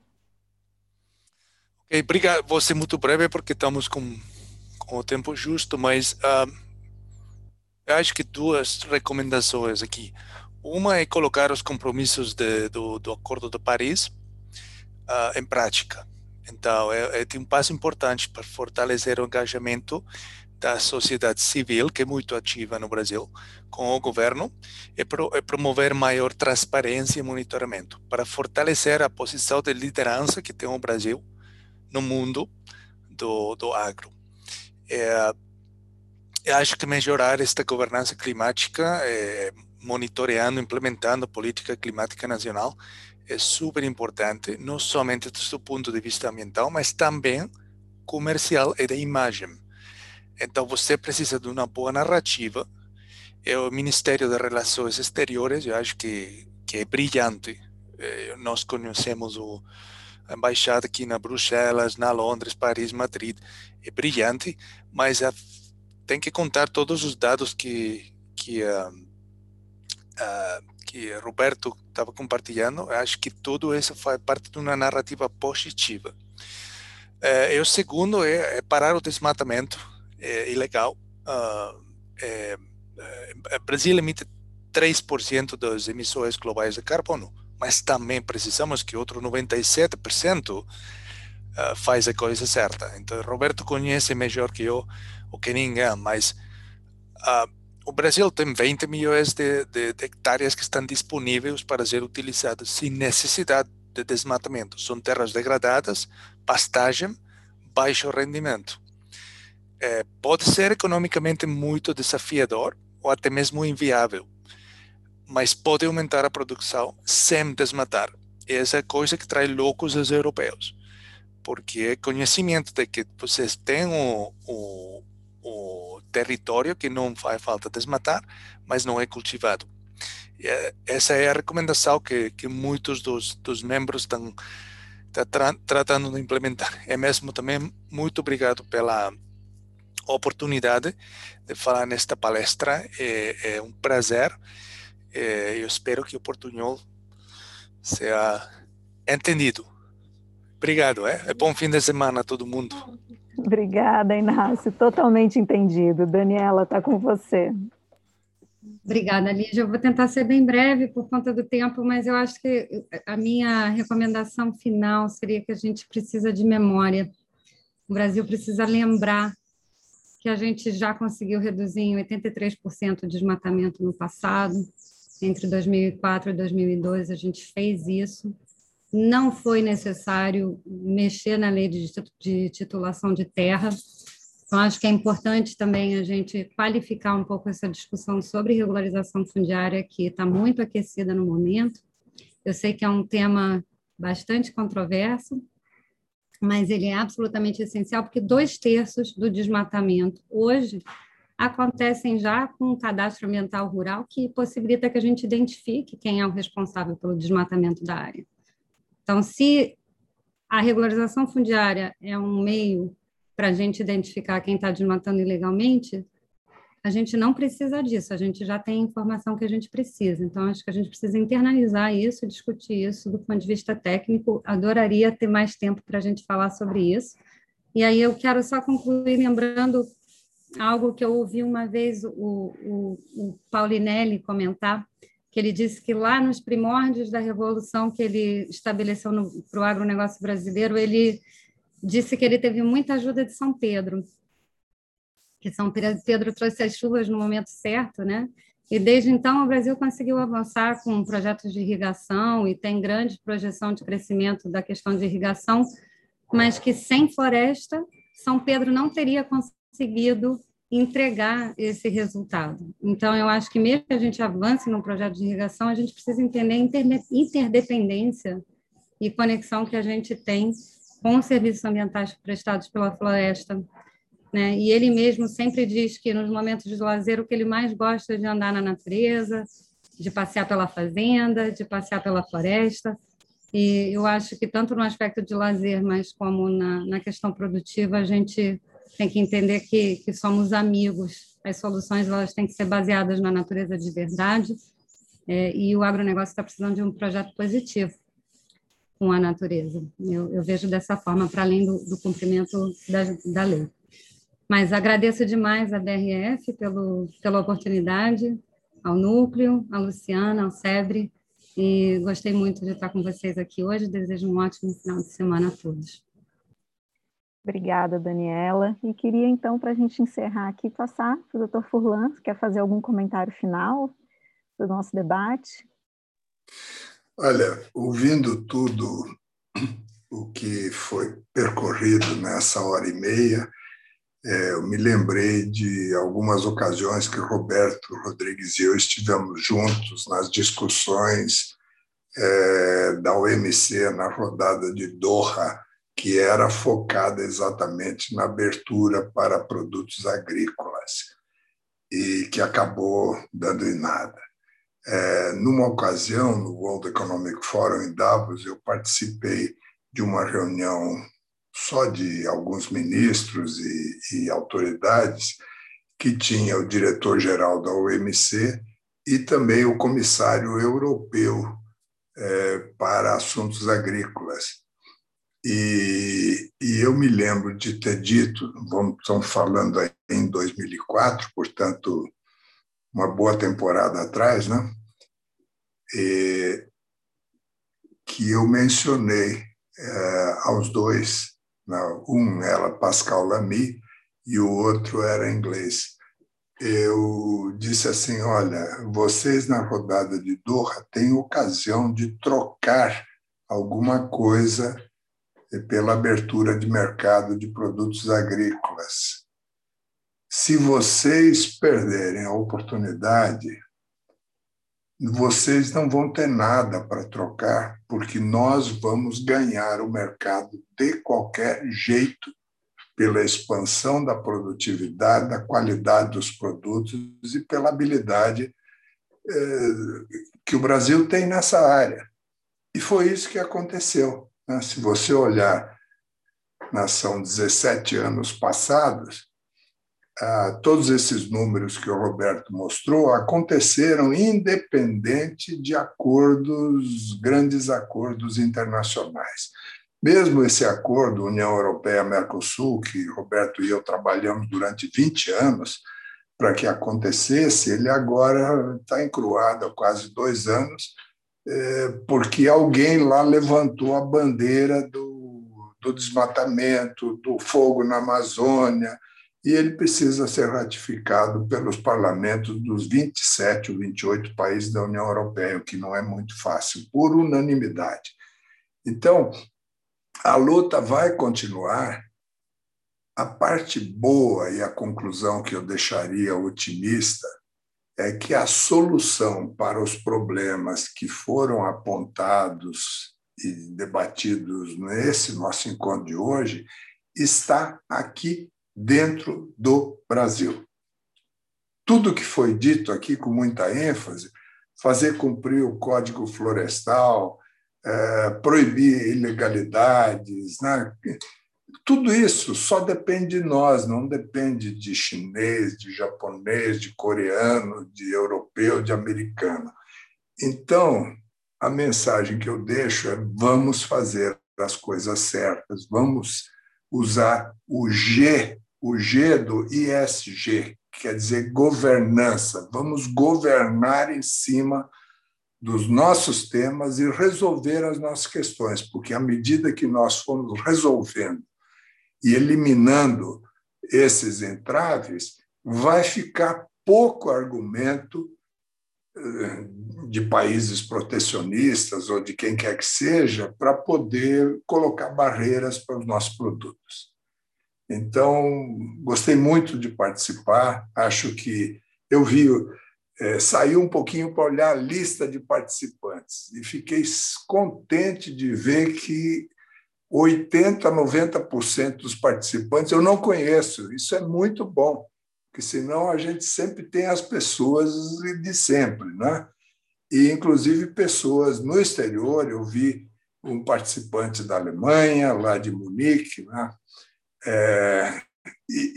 Ok, obrigado. Vou ser muito breve porque estamos com, com o tempo justo, mas uh, eu acho que duas recomendações aqui. Uma é colocar os compromissos de, do, do Acordo de Paris uh, em prática. Então, é, é um passo importante para fortalecer o engajamento da sociedade civil, que é muito ativa no Brasil, com o governo, e, pro, e promover maior transparência e monitoramento, para fortalecer a posição de liderança que tem o Brasil no mundo do, do agro. É, eu acho que melhorar esta governança climática, é, monitoreando, implementando a política climática nacional, é super importante, não somente do ponto de vista ambiental, mas também comercial e de imagem. Então, você precisa de uma boa narrativa. É o Ministério das Relações Exteriores, eu acho que, que é brilhante. É, nós conhecemos o, a embaixada aqui na Bruxelas, na Londres, Paris, Madrid. É brilhante, mas a, tem que contar todos os dados que, que que Roberto estava compartilhando, acho que tudo isso faz parte de uma narrativa positiva. É, e o segundo é, é parar o desmatamento é, ilegal. Uh, é, é, Brasil emite 3% das emissões globais de carbono, mas também precisamos que outro 97% uh, faz a coisa certa. Então, Roberto conhece melhor que eu, o que ninguém, mas uh, o Brasil tem 20 milhões de, de, de, hectares que estão disponíveis para ser utilizadas sem necessidade de desmatamento. São terras degradadas, pastagem, baixo rendimento. É, pode ser economicamente muito desafiador ou até mesmo inviável, mas pode aumentar a produção sem desmatar. Essa é a coisa que traz loucos os europeus, porque é conhecimento de que vocês têm o, o, o território que não faz falta desmatar, mas não é cultivado. E eh, essa é a recomendação que, que muitos dos, dos membros estão tá tra tratando de implementar. É mesmo também muito obrigado pela oportunidade de falar nesta palestra. É, é um prazer. É, eu espero que o portunhol seja entendido. Obrigado, é? é bom fim de semana a todo mundo. Obrigada, Inácio. Totalmente entendido. Daniela, está com você. Obrigada, Lígia. Eu vou tentar ser bem breve por conta do tempo, mas eu acho que a minha recomendação final seria que a gente precisa de memória. O Brasil precisa lembrar que a gente já conseguiu reduzir em 83% o desmatamento no passado. Entre 2004 e 2002, a gente fez isso não foi necessário mexer na lei de titulação de terra. Então, acho que é importante também a gente qualificar um pouco essa discussão sobre regularização fundiária, que está muito aquecida no momento. Eu sei que é um tema bastante controverso, mas ele é absolutamente essencial, porque dois terços do desmatamento hoje acontecem já com um cadastro ambiental rural que possibilita que a gente identifique quem é o responsável pelo desmatamento da área. Então, se a regularização fundiária é um meio para a gente identificar quem está desmatando ilegalmente, a gente não precisa disso, a gente já tem a informação que a gente precisa. Então, acho que a gente precisa internalizar isso, discutir isso do ponto de vista técnico. Adoraria ter mais tempo para a gente falar sobre isso. E aí eu quero só concluir lembrando algo que eu ouvi uma vez o, o, o Paulinelli comentar, que ele disse que lá nos primórdios da revolução que ele estabeleceu para o agronegócio brasileiro, ele disse que ele teve muita ajuda de São Pedro, que São Pedro trouxe as chuvas no momento certo, né? E desde então o Brasil conseguiu avançar com projetos de irrigação e tem grande projeção de crescimento da questão de irrigação, mas que sem floresta São Pedro não teria conseguido entregar esse resultado. Então, eu acho que mesmo que a gente avance num projeto de irrigação, a gente precisa entender a interdependência e conexão que a gente tem com os serviços ambientais prestados pela floresta. Né? E ele mesmo sempre diz que nos momentos de lazer o que ele mais gosta é de andar na natureza, de passear pela fazenda, de passear pela floresta. E eu acho que tanto no aspecto de lazer, mas como na, na questão produtiva, a gente tem que entender que, que somos amigos. As soluções elas têm que ser baseadas na natureza de verdade é, e o agronegócio está precisando de um projeto positivo com a natureza. Eu, eu vejo dessa forma, para além do, do cumprimento da, da lei. Mas agradeço demais a BRF pelo, pela oportunidade, ao Núcleo, à Luciana, ao Sebre, e gostei muito de estar com vocês aqui hoje. Desejo um ótimo final de semana a todos. Obrigada, Daniela. E queria, então, para a gente encerrar aqui, passar para o doutor Furlan. Quer fazer algum comentário final do nosso debate? Olha, ouvindo tudo o que foi percorrido nessa hora e meia, é, eu me lembrei de algumas ocasiões que Roberto Rodrigues e eu estivemos juntos nas discussões é, da OMC na rodada de Doha, que era focada exatamente na abertura para produtos agrícolas e que acabou dando em nada. É, numa ocasião, no World Economic Forum em Davos, eu participei de uma reunião só de alguns ministros e, e autoridades, que tinha o diretor-geral da OMC e também o comissário europeu é, para assuntos agrícolas. E, e, eu me lembro de ter dito, vamos, estamos falando aí em 2004, portanto, uma boa temporada atrás, né? E, que eu mencionei é, aos dois, um era Pascal Lamy e o outro era inglês. Eu disse assim: olha, vocês na rodada de Doha têm ocasião de trocar alguma coisa pela abertura de mercado de produtos agrícolas. Se vocês perderem a oportunidade, vocês não vão ter nada para trocar, porque nós vamos ganhar o mercado de qualquer jeito, pela expansão da produtividade, da qualidade dos produtos e pela habilidade eh, que o Brasil tem nessa área. E foi isso que aconteceu. Né? Se você olhar, são 17 anos passados, ah, todos esses números que o Roberto mostrou aconteceram independente de acordos, grandes acordos internacionais. Mesmo esse acordo União Europeia-Mercosul, que Roberto e eu trabalhamos durante 20 anos para que acontecesse, ele agora está encruado há quase dois anos, é, porque alguém lá levantou a bandeira do, do desmatamento, do fogo na Amazônia, e ele precisa ser ratificado pelos parlamentos dos 27 ou 28 países da União Europeia, o que não é muito fácil, por unanimidade. Então, a luta vai continuar. A parte boa e a conclusão que eu deixaria otimista é que a solução para os problemas que foram apontados e debatidos nesse nosso encontro de hoje está aqui dentro do Brasil. Tudo que foi dito aqui com muita ênfase, fazer cumprir o Código Florestal, é, proibir ilegalidades, né? tudo isso só depende de nós, não depende de chinês, de japonês, de coreano, de europeu, de americano. Então, a mensagem que eu deixo é: vamos fazer as coisas certas, vamos usar o G o G do ISG, que quer dizer governança. Vamos governar em cima dos nossos temas e resolver as nossas questões, porque à medida que nós formos resolvendo e eliminando esses entraves, vai ficar pouco argumento eh, de países protecionistas ou de quem quer que seja para poder colocar barreiras para os nossos produtos. Então, gostei muito de participar. Acho que eu vi, é, saiu um pouquinho para olhar a lista de participantes e fiquei contente de ver que 80, 90% dos participantes eu não conheço. Isso é muito bom, porque senão a gente sempre tem as pessoas de sempre, né? E inclusive pessoas no exterior. Eu vi um participante da Alemanha, lá de Munique, né? É, e,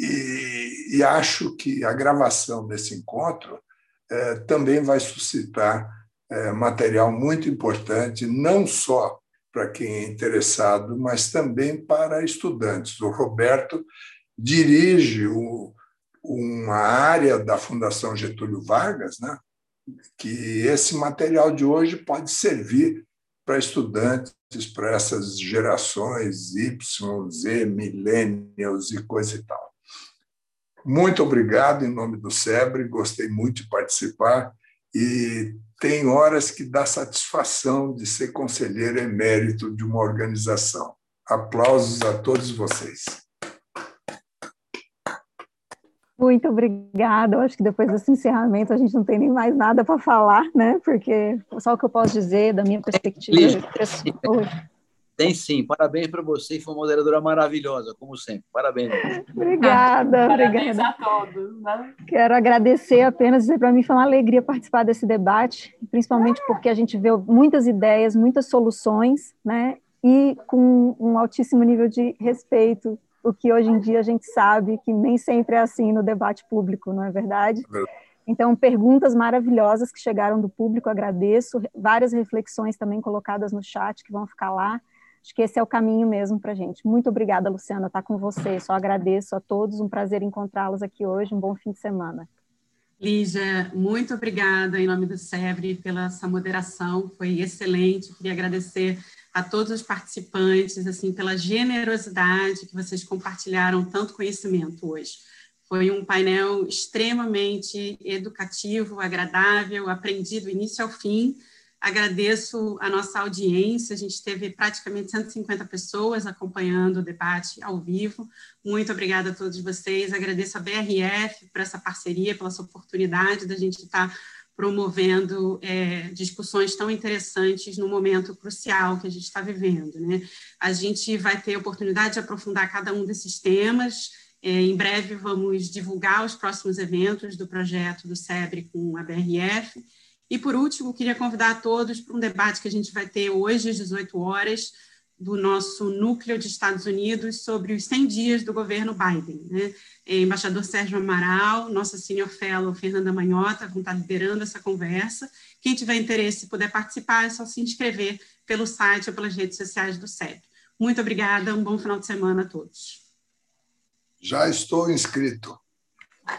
e, e, acho que a gravação desse encontro é, também vai suscitar é, material muito importante, não só para quem é interessado, mas também para estudantes. O Roberto dirige o, uma área da Fundação Getúlio Vargas, né, que esse material de hoje pode servir para estudantes, para essas gerações Y, Z, millennials e coisa e tal. Muito obrigado em nome do SEBRE, gostei muito de participar e tem horas que dá satisfação de ser conselheiro emérito de uma organização. Aplausos a todos vocês. Muito obrigada. Eu acho que depois desse encerramento a gente não tem nem mais nada para falar, né? Porque só o que eu posso dizer da minha perspectiva. Tem sim. Parabéns para você, foi uma moderadora maravilhosa, como sempre. Parabéns. obrigada. Parabéns obrigada. a todos. Né? Quero agradecer apenas, dizer para mim foi uma alegria participar desse debate, principalmente porque a gente vê muitas ideias, muitas soluções, né? E com um altíssimo nível de respeito o que hoje em dia a gente sabe que nem sempre é assim no debate público, não é verdade? Então, perguntas maravilhosas que chegaram do público, agradeço, várias reflexões também colocadas no chat que vão ficar lá. Acho que esse é o caminho mesmo para a gente. Muito obrigada, Luciana, estar tá com você. Só agradeço a todos, um prazer encontrá-los aqui hoje. Um bom fim de semana. Lígia, muito obrigada em nome do SEBRE pela essa moderação, foi excelente. Queria agradecer a todos os participantes, assim, pela generosidade que vocês compartilharam tanto conhecimento hoje. Foi um painel extremamente educativo, agradável, aprendi do início ao fim. Agradeço a nossa audiência, a gente teve praticamente 150 pessoas acompanhando o debate ao vivo. Muito obrigada a todos vocês. Agradeço a BRF por essa parceria, pela essa oportunidade da gente estar promovendo é, discussões tão interessantes no momento crucial que a gente está vivendo. Né? A gente vai ter oportunidade de aprofundar cada um desses temas. É, em breve vamos divulgar os próximos eventos do projeto do SEBRE com a BRF. E, por último, queria convidar a todos para um debate que a gente vai ter hoje às 18 horas, do nosso núcleo de Estados Unidos sobre os 100 dias do governo Biden. Né? É, embaixador Sérgio Amaral, nossa senior fellow Fernanda Manhota vão estar liderando essa conversa. Quem tiver interesse e puder participar, é só se inscrever pelo site ou pelas redes sociais do CEP. Muito obrigada, um bom final de semana a todos. Já estou inscrito.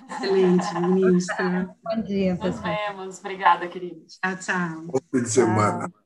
Excelente, ministro. Bom dia, pessoal. Nos vemos. Obrigada, queridos. Tchau, tchau. Bom fim de semana. Tchau.